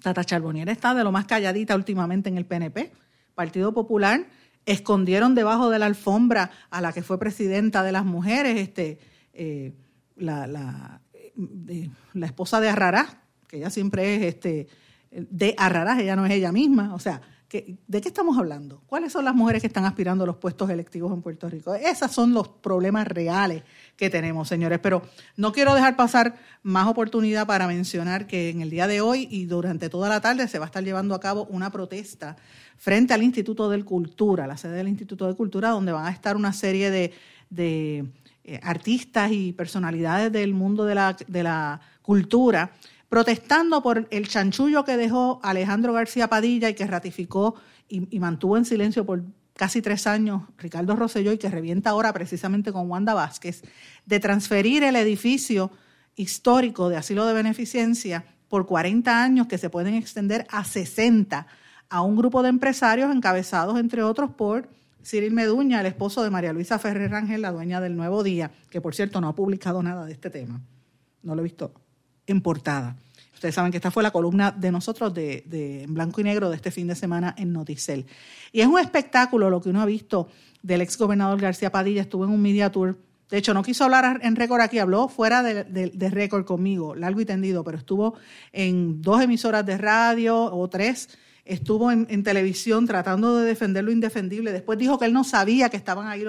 Tata Charbonnier está de lo más calladita últimamente en el PNP. Partido Popular escondieron debajo de la alfombra a la que fue presidenta de las mujeres, este, eh, la, la, la, esposa de Arrarás, que ella siempre es este, de Arrarás, ella no es ella misma, o sea, ¿de qué estamos hablando? ¿Cuáles son las mujeres que están aspirando a los puestos electivos en Puerto Rico? Esos son los problemas reales que tenemos, señores. Pero no quiero dejar pasar más oportunidad para mencionar que en el día de hoy y durante toda la tarde se va a estar llevando a cabo una protesta frente al Instituto de Cultura, la sede del Instituto de Cultura, donde van a estar una serie de, eh, artistas y personalidades del mundo de la, de la cultura protestando por el chanchullo que dejó Alejandro García Padilla y que ratificó y, mantuvo en silencio por casi tres años Ricardo Rosselló y que revienta ahora precisamente con Wanda Vázquez, de transferir el edificio histórico de asilo de beneficencia por 40 años que se pueden extender a 60 a un grupo de empresarios encabezados, entre otros, por Cyril Meduña, el esposo de María Luisa Ferrer Rangel, la dueña del Nuevo Día, que por cierto no ha publicado nada de este tema. No lo he visto en portada. Ustedes saben que esta fue la columna de nosotros de, de, en blanco y negro de este fin de semana en Noticel. Y es un espectáculo lo que uno ha visto del ex gobernador García Padilla. Estuvo en un media tour. De hecho, no quiso hablar en récord aquí, habló fuera de, de récord conmigo, largo y tendido, pero estuvo en dos emisoras de radio o tres. Estuvo en, televisión tratando de defender lo indefendible. Después dijo que él no sabía que estaban ahí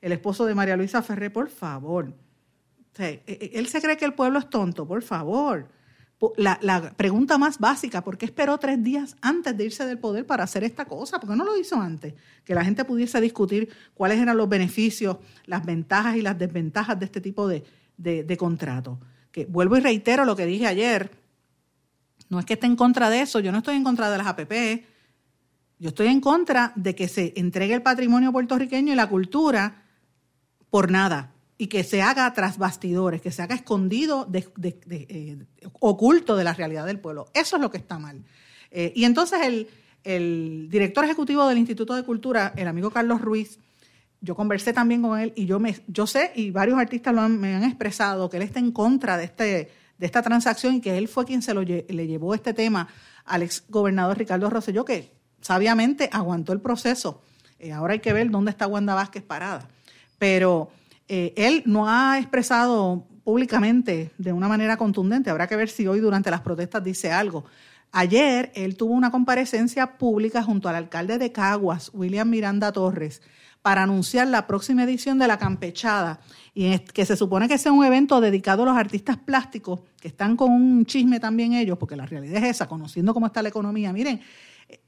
el esposo de María Luisa Ferré. Por favor e, e, él se cree que el pueblo es tonto, por favor. La, pregunta más básica, ¿por qué esperó tres días antes de irse del poder para hacer esta cosa? ¿Por qué no lo hizo antes? Que la gente pudiese discutir cuáles eran los beneficios, las ventajas y las desventajas de este tipo de, de, contrato. Que vuelvo y reitero lo que dije ayer, no es que esté en contra de eso, yo no estoy en contra de las APP, yo estoy en contra de que se entregue el patrimonio puertorriqueño y la cultura por nada y que se haga tras bastidores, que se haga escondido, eh, oculto de la realidad del pueblo. Eso es lo que está mal. Eh, y entonces el, director ejecutivo del Instituto de Cultura, el amigo Carlos Ruiz, yo conversé también con él y yo, me, yo sé, y varios artistas me han expresado, que él está en contra de, este, de esta transacción y que él fue quien se lo, le llevó este tema al ex gobernador Ricardo Rosselló, que sabiamente aguantó el proceso. Eh, ahora hay que ver dónde está Wanda Vázquez parada. Pero eh, él no ha expresado públicamente de una manera contundente, habrá que ver si hoy durante las protestas dice algo. Ayer él tuvo una comparecencia pública junto al alcalde de Caguas, William Miranda Torres, para anunciar la próxima edición de La Campechada, y que se supone que sea un evento dedicado a los artistas plásticos, que están con un chisme también ellos, porque la realidad es esa, conociendo cómo está la economía. Miren,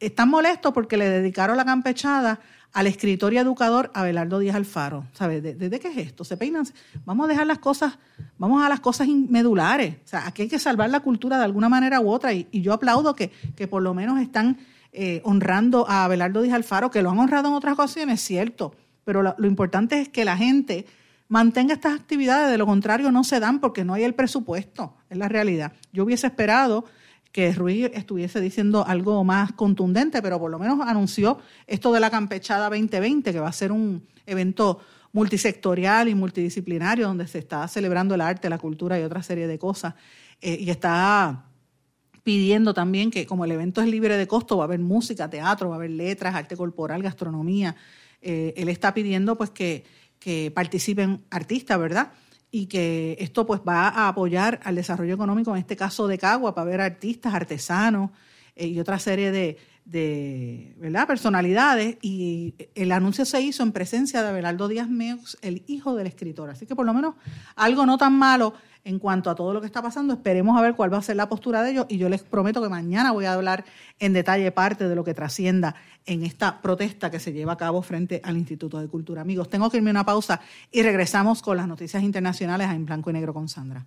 están molestos porque le dedicaron la campechada al escritor y educador Abelardo Díaz Alfaro. ¿Sabes? ¿Desde qué es esto? Se peinan. Vamos a dejar las cosas, vamos a las cosas medulares. O sea, aquí hay que salvar la cultura de alguna manera u otra. Y, yo aplaudo que, que, por lo menos están eh, honrando a Abelardo Díaz Alfaro, que lo han honrado en otras ocasiones, cierto. Pero lo, lo importante es que la gente mantenga estas actividades, de lo contrario no se dan porque no hay el presupuesto, es la realidad. Yo hubiese esperado que Ruiz estuviese diciendo algo más contundente, pero por lo menos anunció esto de la Campechada 2020, que va a ser un evento multisectorial y multidisciplinario donde se está celebrando el arte, la cultura y otra serie de cosas. Eh, y está pidiendo también que como el evento es libre de costo, va a haber música, teatro, va a haber letras, arte corporal, gastronomía. Eh, él está pidiendo pues que, que participen artistas, ¿verdad? Y que esto pues va a apoyar al desarrollo económico, en este caso de Cagua, para ver artistas, artesanos eh, y otra serie de, de ¿verdad? personalidades. Y el anuncio se hizo en presencia de Abelardo Díaz Meux, el hijo del escritor. Así que por lo menos algo no tan malo en cuanto a todo lo que está pasando. Esperemos a ver cuál va a ser la postura de ellos y yo les prometo que mañana voy a hablar en detalle parte de lo que trascienda en esta protesta que se lleva a cabo frente al Instituto de Cultura. Amigos, tengo que irme a una pausa y regresamos con las noticias internacionales en blanco y negro con Sandra.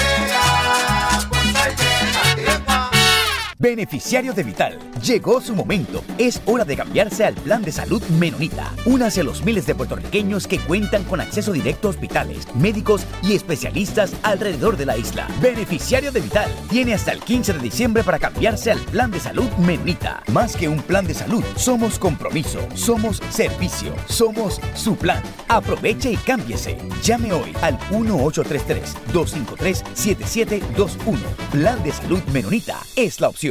Beneficiario de Vital, llegó su momento. Es hora de cambiarse al plan de salud Menonita. Únase a los miles de puertorriqueños que cuentan con acceso directo a hospitales, médicos y especialistas alrededor de la isla. Beneficiario de Vital tiene hasta el 15 de diciembre para cambiarse al plan de salud Menonita. Más que un plan de salud, somos compromiso, somos servicio, somos su plan. Aproveche y cámbiese. Llame hoy al 1833-253-7721. Plan de salud Menonita es la opción.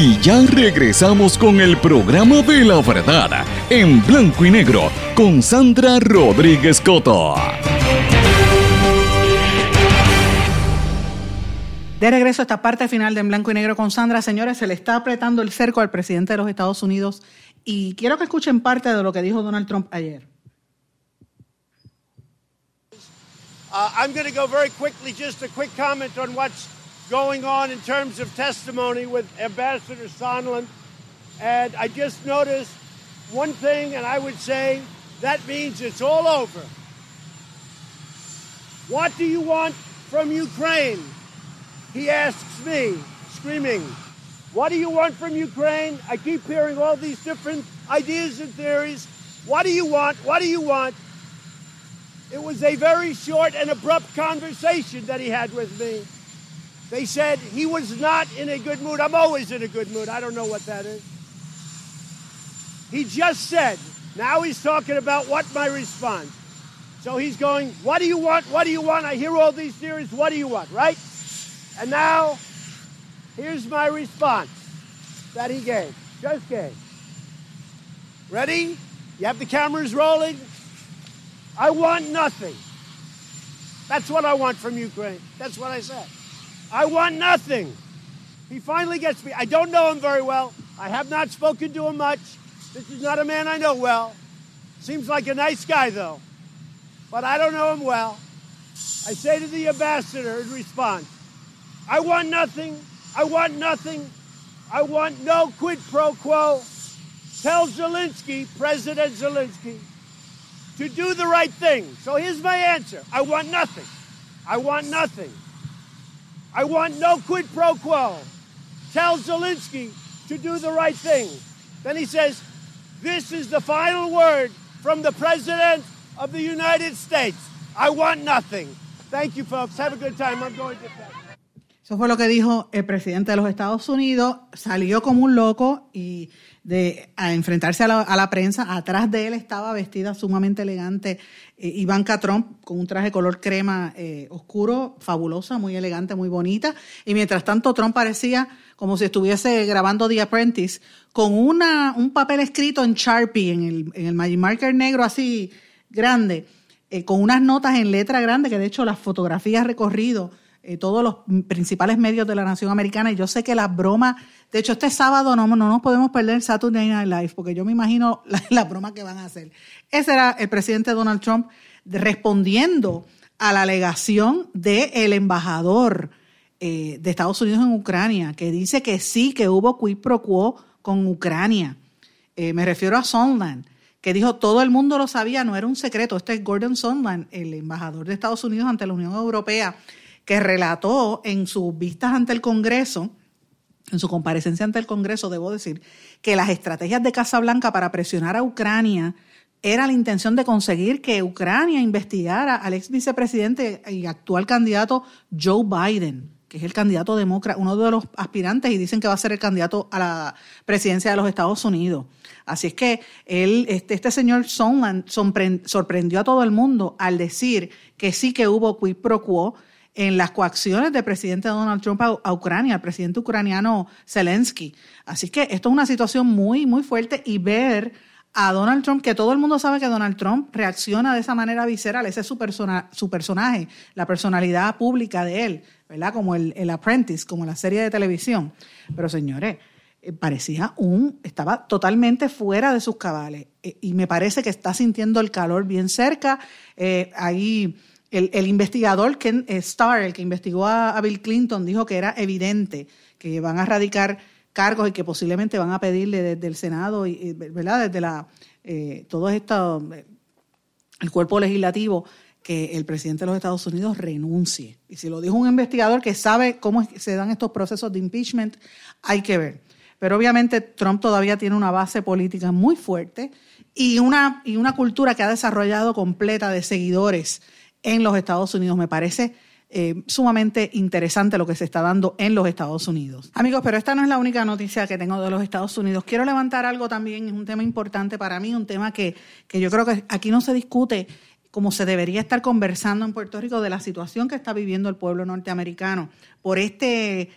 Y ya regresamos con el programa de la verdad en blanco y negro con Sandra Rodríguez Coto. De regreso a esta parte final de En Blanco y Negro con Sandra. Señores, se le está apretando el cerco al presidente de los Estados Unidos y quiero que escuchen parte de lo que dijo Donald Trump ayer. Uh, I'm going to go very quickly, just a quick comment on what's going on in terms of testimony with Ambassador Sondland. And I just noticed one thing, and I would say that means it's all over. What do you want from Ukraine? He asks me, screaming. What do you want from Ukraine? I keep hearing all these different ideas and theories. What do you want? What do you want? It was a very short and abrupt conversation that he had with me. They said he was not in a good mood. I'm always in a good mood. I don't know what that is. he just said, now he's talking about what my response. So he's going, what do you want? What do you want? I hear all these theories. What do you want, right? And now, here's my response that he gave, just gave. Ready? You have the cameras rolling? I want nothing. That's what I want from Ukraine. That's what I said. I want nothing. He finally gets me. I don't know him very well. I have not spoken to him much. This is not a man I know well. Seems like a nice guy, though. But I don't know him well. I say to the ambassador in response, I want nothing. I want nothing. I want no quid pro quo. Tell Zelensky, President Zelensky, to do the right thing. So here's my answer I want nothing. I want nothing. I want no quid pro quo. Tell Zelensky to do the right thing. Then he says, This is the final word from the President of the United States. I want nothing. Thank you, folks. Have a good time. I'm going to. Eso fue lo que dijo el presidente de los Estados Unidos. Salió como un loco y de a enfrentarse a la, prensa. Atrás de él estaba vestida sumamente elegante eh, Ivanka Trump con un traje color crema eh, oscuro, fabulosa, muy elegante, muy bonita. Y mientras tanto Trump parecía como si estuviese grabando The Apprentice con una, un papel escrito en Sharpie, en el, en el Magic Marker negro así grande, eh, con unas notas en letra grande, que de hecho las fotografías recorrido eh, todos los principales medios de la nación americana. Y yo sé que las bromas, de hecho, este sábado no, no nos podemos perder Saturday Night Live, porque yo me imagino las la bromas que van a hacer. Ese era el presidente Donald Trump respondiendo a la alegación del embajador eh, de Estados Unidos en Ucrania, que dice que sí, que hubo quid pro quo con Ucrania. Eh, me refiero a Sondland, que dijo todo el mundo lo sabía, no era un secreto. Este es Gordon Sondland, el embajador de Estados Unidos ante la Unión Europea, que relató en sus vistas ante el Congreso, en su comparecencia ante el Congreso, debo decir, que las estrategias de Casa Blanca para presionar a Ucrania era la intención de conseguir que Ucrania investigara al ex vicepresidente y actual candidato Joe Biden, que es el candidato demócrata, uno de los aspirantes, y dicen que va a ser el candidato a la presidencia de los Estados Unidos. Así es que él, este, este señor Sondland sorprendió a todo el mundo al decir que sí que hubo quid pro quo en las coacciones del presidente Donald Trump a, Ucrania, al presidente ucraniano Zelensky. Así que esto es una situación muy, muy fuerte y ver a Donald Trump, que todo el mundo sabe que Donald Trump reacciona de esa manera visceral, ese es su, persona, su personaje, la personalidad pública de él, ¿verdad? Como el, el Apprentice, como la serie de televisión. Pero señores, eh, parecía un, estaba totalmente fuera de sus cabales eh, y me parece que está sintiendo el calor bien cerca. Eh, ahí el, investigador Ken Starr, el que investigó a, Bill Clinton, dijo que era evidente que van a radicar cargos y que posiblemente van a pedirle desde el Senado, y, ¿verdad? Desde la, eh, todo esto, el cuerpo legislativo, que el presidente de los Estados Unidos renuncie. Y si lo dijo un investigador que sabe cómo se dan estos procesos de impeachment, hay que ver. Pero obviamente Trump todavía tiene una base política muy fuerte y una, y una cultura que ha desarrollado completa de seguidores en los Estados Unidos. Me parece eh, sumamente interesante lo que se está dando en los Estados Unidos. Amigos, pero esta no es la única noticia que tengo de los Estados Unidos. Quiero levantar algo también, es un tema importante para mí, un tema que, que yo creo que aquí no se discute como se debería estar conversando en Puerto Rico de la situación que está viviendo el pueblo norteamericano por este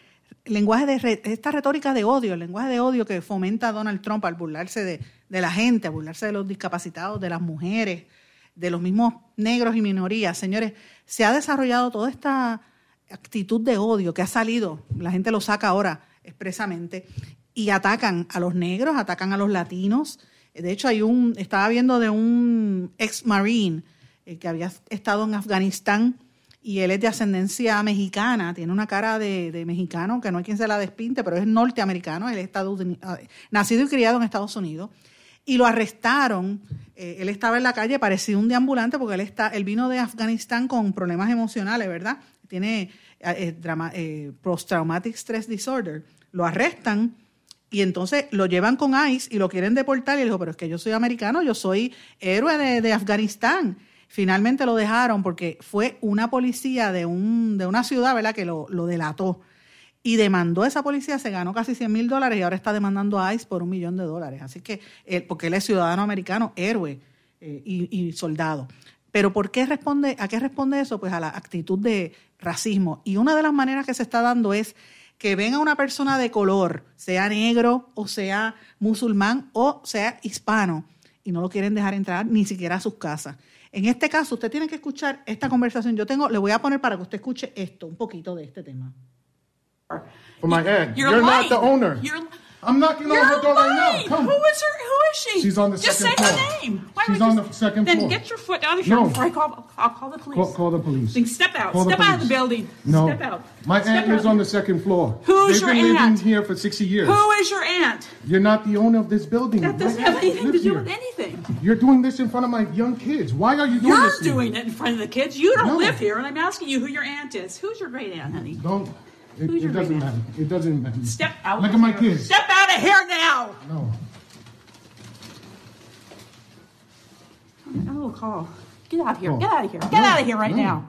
lenguaje de esta retórica de odio, el lenguaje de odio que fomenta Donald Trump al burlarse de, la gente, a burlarse de los discapacitados, de las mujeres, de los mismos negros y minorías. Señores, se ha desarrollado toda esta actitud de odio que ha salido, la gente lo saca ahora expresamente, y atacan a los negros, atacan a los latinos. De hecho, hay un, estaba viendo de un ex marine eh, que había estado en Afganistán y él es de ascendencia mexicana, tiene una cara de, mexicano que no hay quien se la despinte, pero es norteamericano, él es nacido y criado en Estados Unidos y lo arrestaron. Eh, él estaba en la calle, parecía un deambulante porque él, está, él vino de Afganistán con problemas emocionales, ¿verdad? Tiene eh, drama, eh, post-traumatic stress disorder. Lo arrestan y entonces lo llevan con ICE y lo quieren deportar. Y él dijo, pero es que yo soy americano, yo soy héroe de, de Afganistán. Finalmente lo dejaron porque fue una policía de, un, de una ciudad, ¿verdad?, que lo, lo delató y demandó a esa policía, se ganó casi 100 mil dólares y ahora está demandando a ICE por un millón de dólares. Así que, él, porque él es ciudadano americano, héroe eh, y, y soldado. Pero ¿por qué responde, ¿a qué responde eso? Pues a la actitud de racismo. Y una de las maneras que se está dando es que ven a una persona de color, sea negro o sea musulmán o sea hispano, y no lo quieren dejar entrar ni siquiera a sus casas. En este caso, usted tiene que escuchar esta conversación. Yo tengo, le voy a poner para que usted escuche esto, un poquito de este tema. For my aunt. You're You're, not the owner. You're, I'm knocking on you're her door right now. Come. Who is her? Who is she? She's on the Just second say floor. her name. Why She's on you- the second then floor. Then get your foot out of here No. before I call. I'll call the police. Call, call the police. Then step out. Call step out of the building. No. Step out. My Step aunt lives out. on the second floor. Who's They've your been aunt? living here for 60 years. Who is your aunt? You're not the owner of this building. That doesn't have anything to do here. with anything. You're doing this in front of my young kids. Why are you doing You're this? me? doing it in front of the kids. You don't No. live here, and I'm asking you who your aunt is. Who's your great aunt, honey? Don't. It, Who's your it doesn't great matter. It doesn't matter. Step out. Look of at my here. kids. Step out of here now. No. Oh, call. Get out of here. Oh. Get out of here. Get No. out of here right No. now.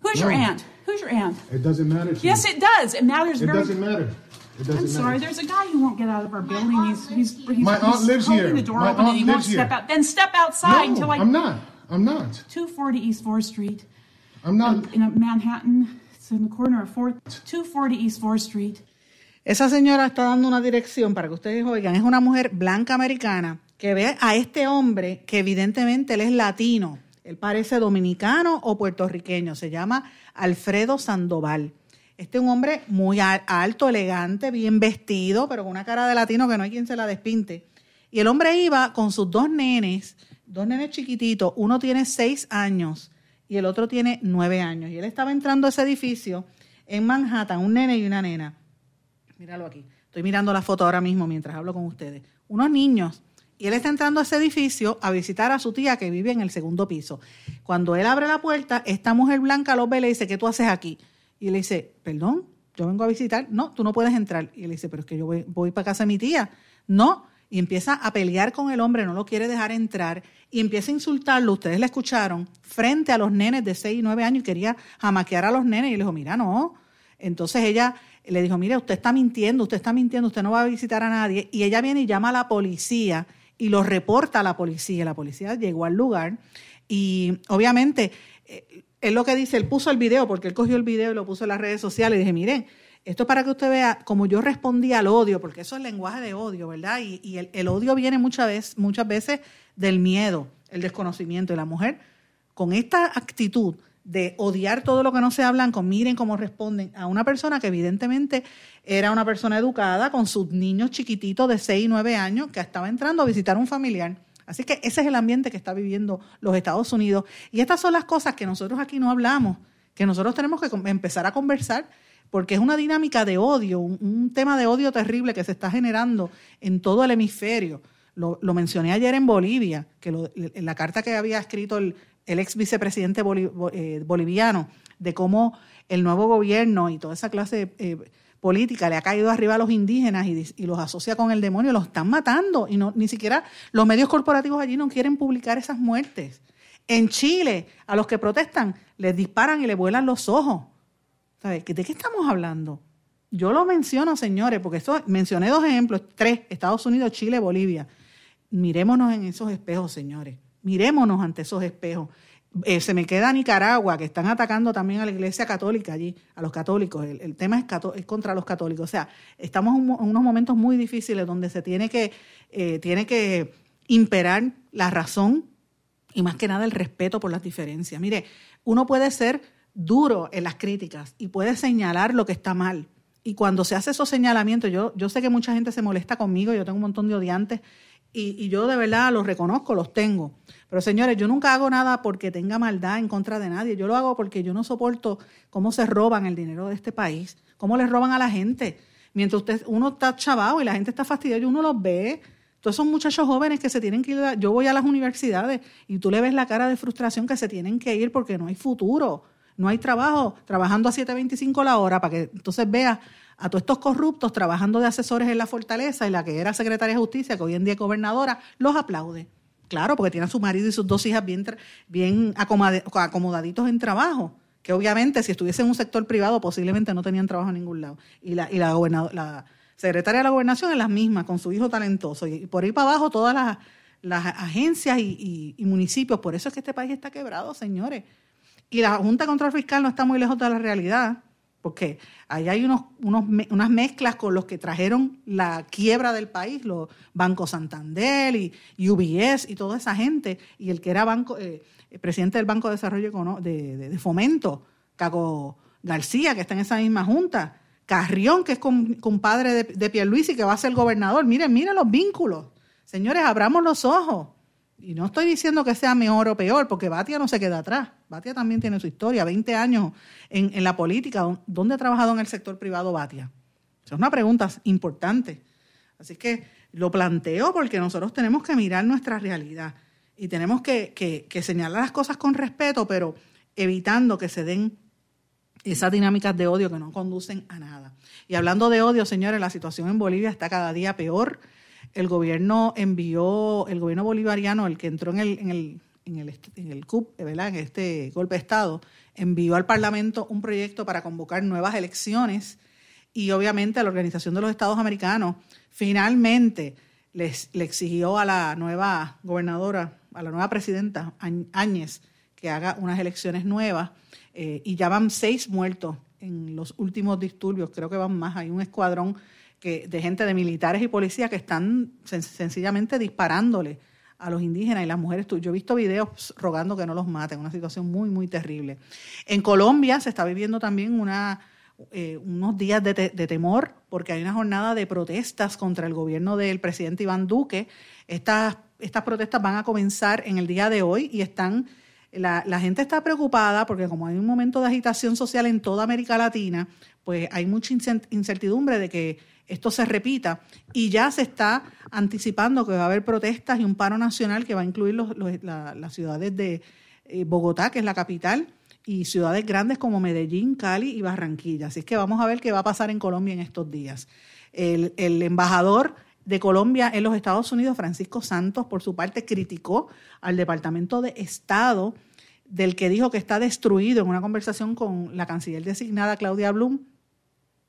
Who's your aunt? Who's your aunt? It doesn't matter to Yes, me. it does. It matters It very. doesn't matter. It doesn't I'm sorry. matter. There's a guy who won't get out of our building. He's he's he's, My aunt he's lives holding here. the door My open and aunt he won't lives step here. out. Then step outside no, until I. I'm not. I'm not. 240 East 4th Street I'm not. in Manhattan. It's in the corner of 4th. 240 East 4th Street. Esa señora está dando una dirección para que ustedes oigan. Es una mujer blanca americana que ve a este hombre que evidentemente él es latino. Él parece dominicano o puertorriqueño. Se llama Alfredo Sandoval. Este es un hombre muy al- alto, elegante, bien vestido, pero con una cara de latino que no hay quien se la despinte. Y el hombre iba con sus dos nenes, dos nenes chiquititos. Uno tiene seis años y el otro tiene nueve años. Y él estaba entrando a ese edificio en Manhattan, un nene y una nena. Míralo aquí. Estoy mirando la foto ahora mismo mientras hablo con ustedes. Unos niños. Y él está entrando a ese edificio a visitar a su tía que vive en el segundo piso. Cuando él abre la puerta, esta mujer blanca lo ve y le dice, ¿qué tú haces aquí? Y le dice, perdón, yo vengo a visitar. No, tú no puedes entrar. Y él dice, pero es que yo voy, voy para casa de mi tía. No. Y empieza a pelear con el hombre, no lo quiere dejar entrar. Y empieza a insultarlo, ustedes le escucharon, frente a los nenes de 6 y 9 años y quería jamaquear a los nenes. Y le dijo, mira, no. Entonces ella le dijo, mire, usted está mintiendo, usted está mintiendo, usted no va a visitar a nadie. Y ella viene y llama a la policía y lo reporta a la policía. La policía llegó al lugar y obviamente eh, él lo que dice, él puso el video, porque él cogió el video y lo puso en las redes sociales y dije, miren, esto es para que usted vea cómo yo respondí al odio, porque eso es lenguaje de odio, ¿verdad? Y, el, odio viene muchas veces, muchas veces del miedo, el desconocimiento. Y la mujer, con esta actitud de odiar todo lo que no sea blanco, miren cómo responden a una persona que evidentemente era una persona educada con sus niños chiquititos de 6 y 9 años que estaba entrando a visitar a un familiar. Así que ese es el ambiente que está viviendo los Estados Unidos. Y estas son las cosas que nosotros aquí no hablamos, que nosotros tenemos que empezar a conversar, porque es una dinámica de odio, un, tema de odio terrible que se está generando en todo el hemisferio. Lo, mencioné ayer en Bolivia, que lo- en la carta que había escrito el, el ex vicepresidente eh, boliviano, de cómo el nuevo gobierno y toda esa clase eh, política le ha caído arriba a los indígenas y, y los asocia con el demonio, los están matando y no, ni siquiera los medios corporativos allí no quieren publicar esas muertes. En Chile, a los que protestan, les disparan y les vuelan los ojos. ¿De qué estamos hablando? Yo lo menciono, señores, porque esto, mencioné dos ejemplos, tres, Estados Unidos, Chile, Bolivia. Mirémonos en esos espejos, señores. Mirémonos ante esos espejos. Eh, se me queda Nicaragua, que están atacando también a la iglesia católica allí, a los católicos. El, tema es, es contra los católicos. O sea, estamos en, mo- en unos momentos muy difíciles donde se tiene que, eh, tiene que imperar la razón y más que nada el respeto por las diferencias. Mire, uno puede ser duro en las críticas y puede señalar lo que está mal. Y cuando se hace esos señalamientos, yo, yo sé que mucha gente se molesta conmigo, yo tengo un montón de odiantes y, y yo de verdad los reconozco, los tengo. Pero señores, yo nunca hago nada porque tenga maldad en contra de nadie. Yo lo hago porque yo no soporto cómo se roban el dinero de este país, cómo les roban a la gente. Mientras usted, uno está chavado y la gente está fastidiada y uno los ve. Todos esos muchachos jóvenes que se tienen que ir, yo voy a las universidades y tú le ves la cara de frustración que se tienen que ir porque no hay futuro, no hay trabajo, trabajando a 7.25 la hora para que entonces veas a todos estos corruptos trabajando de asesores en la fortaleza y la que era secretaria de justicia, que hoy en día es gobernadora, los aplaude. Claro, porque tiene a su marido y sus dos hijas bien, bien acomodaditos en trabajo. que obviamente si estuviese en un sector privado posiblemente no tenían trabajo en ningún lado. Y la, y la, la secretaria de la gobernación es la misma, con su hijo talentoso. Y por ahí para abajo todas las, las agencias y, y, municipios. Por eso es que este país está quebrado, señores. Y la Junta Control Fiscal no está muy lejos de la realidad, porque ahí hay unos, unos, unas mezclas con los que trajeron la quiebra del país, los Banco Santander y, UBS y toda esa gente, y el que era banco, eh, presidente del Banco de Desarrollo de, de, de, Fomento, Caco García, que está en esa misma junta, Carrión, que es compadre de, de Pierluisi, que va a ser gobernador. Miren, miren los vínculos. Señores, abramos los ojos. Y no estoy diciendo que sea mejor o peor, porque Batia no se queda atrás. Batia también tiene su historia, 20 años en, en la política. ¿Dónde ha trabajado en el sector privado Batia? es una pregunta importante. Así que lo planteo porque nosotros tenemos que mirar nuestra realidad y tenemos que, que, que señalar las cosas con respeto, pero evitando que se den esas dinámicas de odio que no conducen a nada. Y hablando de odio, señores, la situación en Bolivia está cada día peor el gobierno envió, el gobierno bolivariano, el que entró en el, en el, en el, en el CUP, ¿verdad? en este golpe de Estado, envió al Parlamento un proyecto para convocar nuevas elecciones y obviamente la Organización de los Estados Americanos finalmente les, le exigió a la nueva gobernadora, a la nueva presidenta Áñez, que haga unas elecciones nuevas eh, y ya van seis muertos en los últimos disturbios, creo que van más, hay un escuadrón de gente de militares y policías que están sencillamente disparándole a los indígenas y las mujeres. Yo he visto videos rogando que no los maten, una situación muy, muy terrible. En Colombia se está viviendo también una, eh, unos días de, de, temor porque hay una jornada de protestas contra el gobierno del presidente Iván Duque. Estas, estas protestas van a comenzar en el día de hoy y están... La, la gente está preocupada porque como hay un momento de agitación social en toda América Latina, pues hay mucha incertidumbre de que esto se repita y ya se está anticipando que va a haber protestas y un paro nacional que va a incluir las ciudades de eh, Bogotá, que es la capital, y ciudades grandes como Medellín, Cali y Barranquilla. Así es que vamos a ver qué va a pasar en Colombia en estos días. El, el embajador de Colombia en los Estados Unidos, Francisco Santos, por su parte, criticó al Departamento de Estado del que dijo que está destruido en una conversación con la canciller designada Claudia Blum.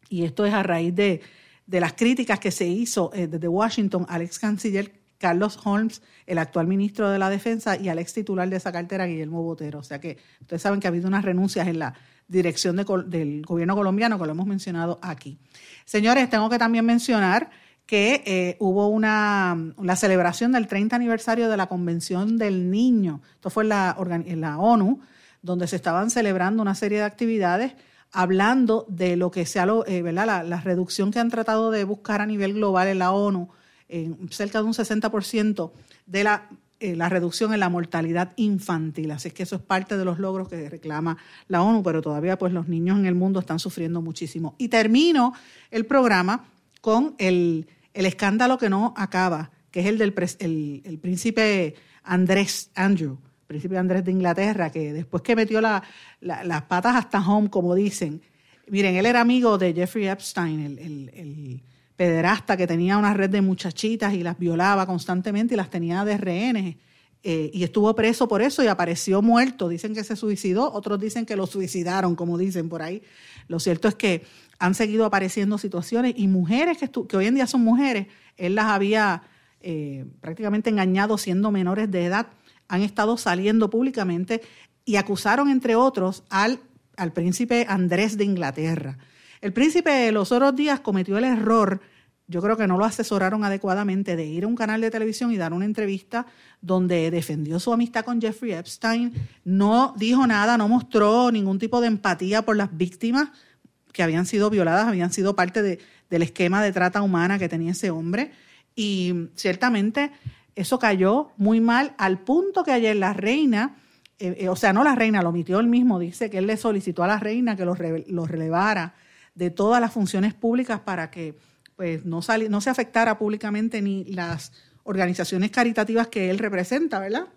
Y esto es a raíz de de las críticas que se hizo eh, desde Washington al ex canciller Carlos Holmes, el actual ministro de la Defensa, y al ex titular de esa cartera, Guillermo Botero. O sea que ustedes saben que ha habido unas renuncias en la dirección del gobierno colombiano, que lo hemos mencionado aquí. Señores, tengo que también mencionar que eh, hubo una la celebración del 30 aniversario de la Convención del Niño. Esto fue en la, en la ONU, donde se estaban celebrando una serie de actividades hablando de lo que sea lo, eh. La, reducción que han tratado de buscar a nivel global en la ONU, en cerca de un 60% de la, eh, la reducción en la mortalidad infantil. Así es que eso es parte de los logros que reclama la ONU, pero todavía pues los niños en el mundo están sufriendo muchísimo. Y termino el programa con el, escándalo que no acaba, que es el del el, el príncipe Andrés Andrew príncipe Andrés de Inglaterra, que después que metió las patas hasta home, como dicen, miren, él era amigo de Jeffrey Epstein, el, pederasta que tenía una red de muchachitas y las violaba constantemente y las tenía de rehenes. Eh, y estuvo preso por eso y apareció muerto. Dicen que se suicidó, otros dicen que lo suicidaron, como dicen por ahí. Lo cierto es que han seguido apareciendo situaciones y mujeres que, hoy en día son mujeres, él las había eh, prácticamente engañado siendo menores de edad han estado saliendo públicamente y acusaron, entre otros, al, al príncipe Andrés de Inglaterra. El príncipe los otros días cometió el error, yo creo que no lo asesoraron adecuadamente, de ir a un canal de televisión y dar una entrevista donde defendió su amistad con Jeffrey Epstein, no dijo nada, no mostró ningún tipo de empatía por las víctimas que habían sido violadas, habían sido parte de, del esquema de trata humana que tenía ese hombre. Y ciertamente eso cayó muy mal al punto que ayer la reina, eh, eh, o sea, no la reina, lo omitió él mismo, dice que él le solicitó a la reina que lo, relevara de todas las funciones públicas para que pues, no, no se afectara públicamente ni las organizaciones caritativas que él representa, ¿verdad?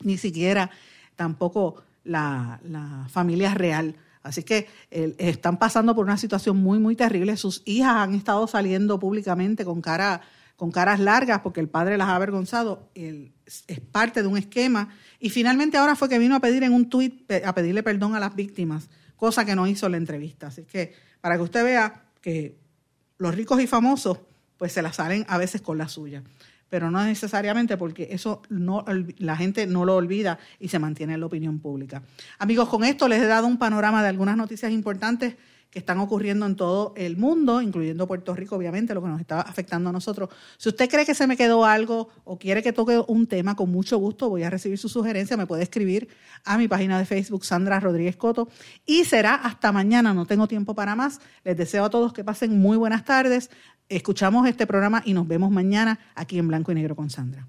Ni siquiera tampoco la, familia real. Así que están pasando por una situación muy, muy terrible. Sus hijas han estado saliendo públicamente con cara con caras largas porque el padre las ha avergonzado, él es parte de un esquema. Y finalmente ahora fue que vino a pedir en un tuit, a pedirle perdón a las víctimas, cosa que no hizo en la entrevista. Así que para que usted vea que los ricos y famosos pues se la salen a veces con la suya pero no necesariamente porque eso no, la gente no lo olvida y se mantiene en la opinión pública. Amigos, con esto les he dado un panorama de algunas noticias importantes que están ocurriendo en todo el mundo, incluyendo Puerto Rico, obviamente, lo que nos está afectando a nosotros. Si usted cree que se me quedó algo o quiere que toque un tema, con mucho gusto voy a recibir su sugerencia. Me puede escribir a mi página de Facebook, Sandra Rodríguez Coto. Y será hasta mañana, no tengo tiempo para más. Les deseo a todos que pasen muy buenas tardes. Escuchamos este programa y nos vemos mañana aquí en Blanco y Negro con Sandra.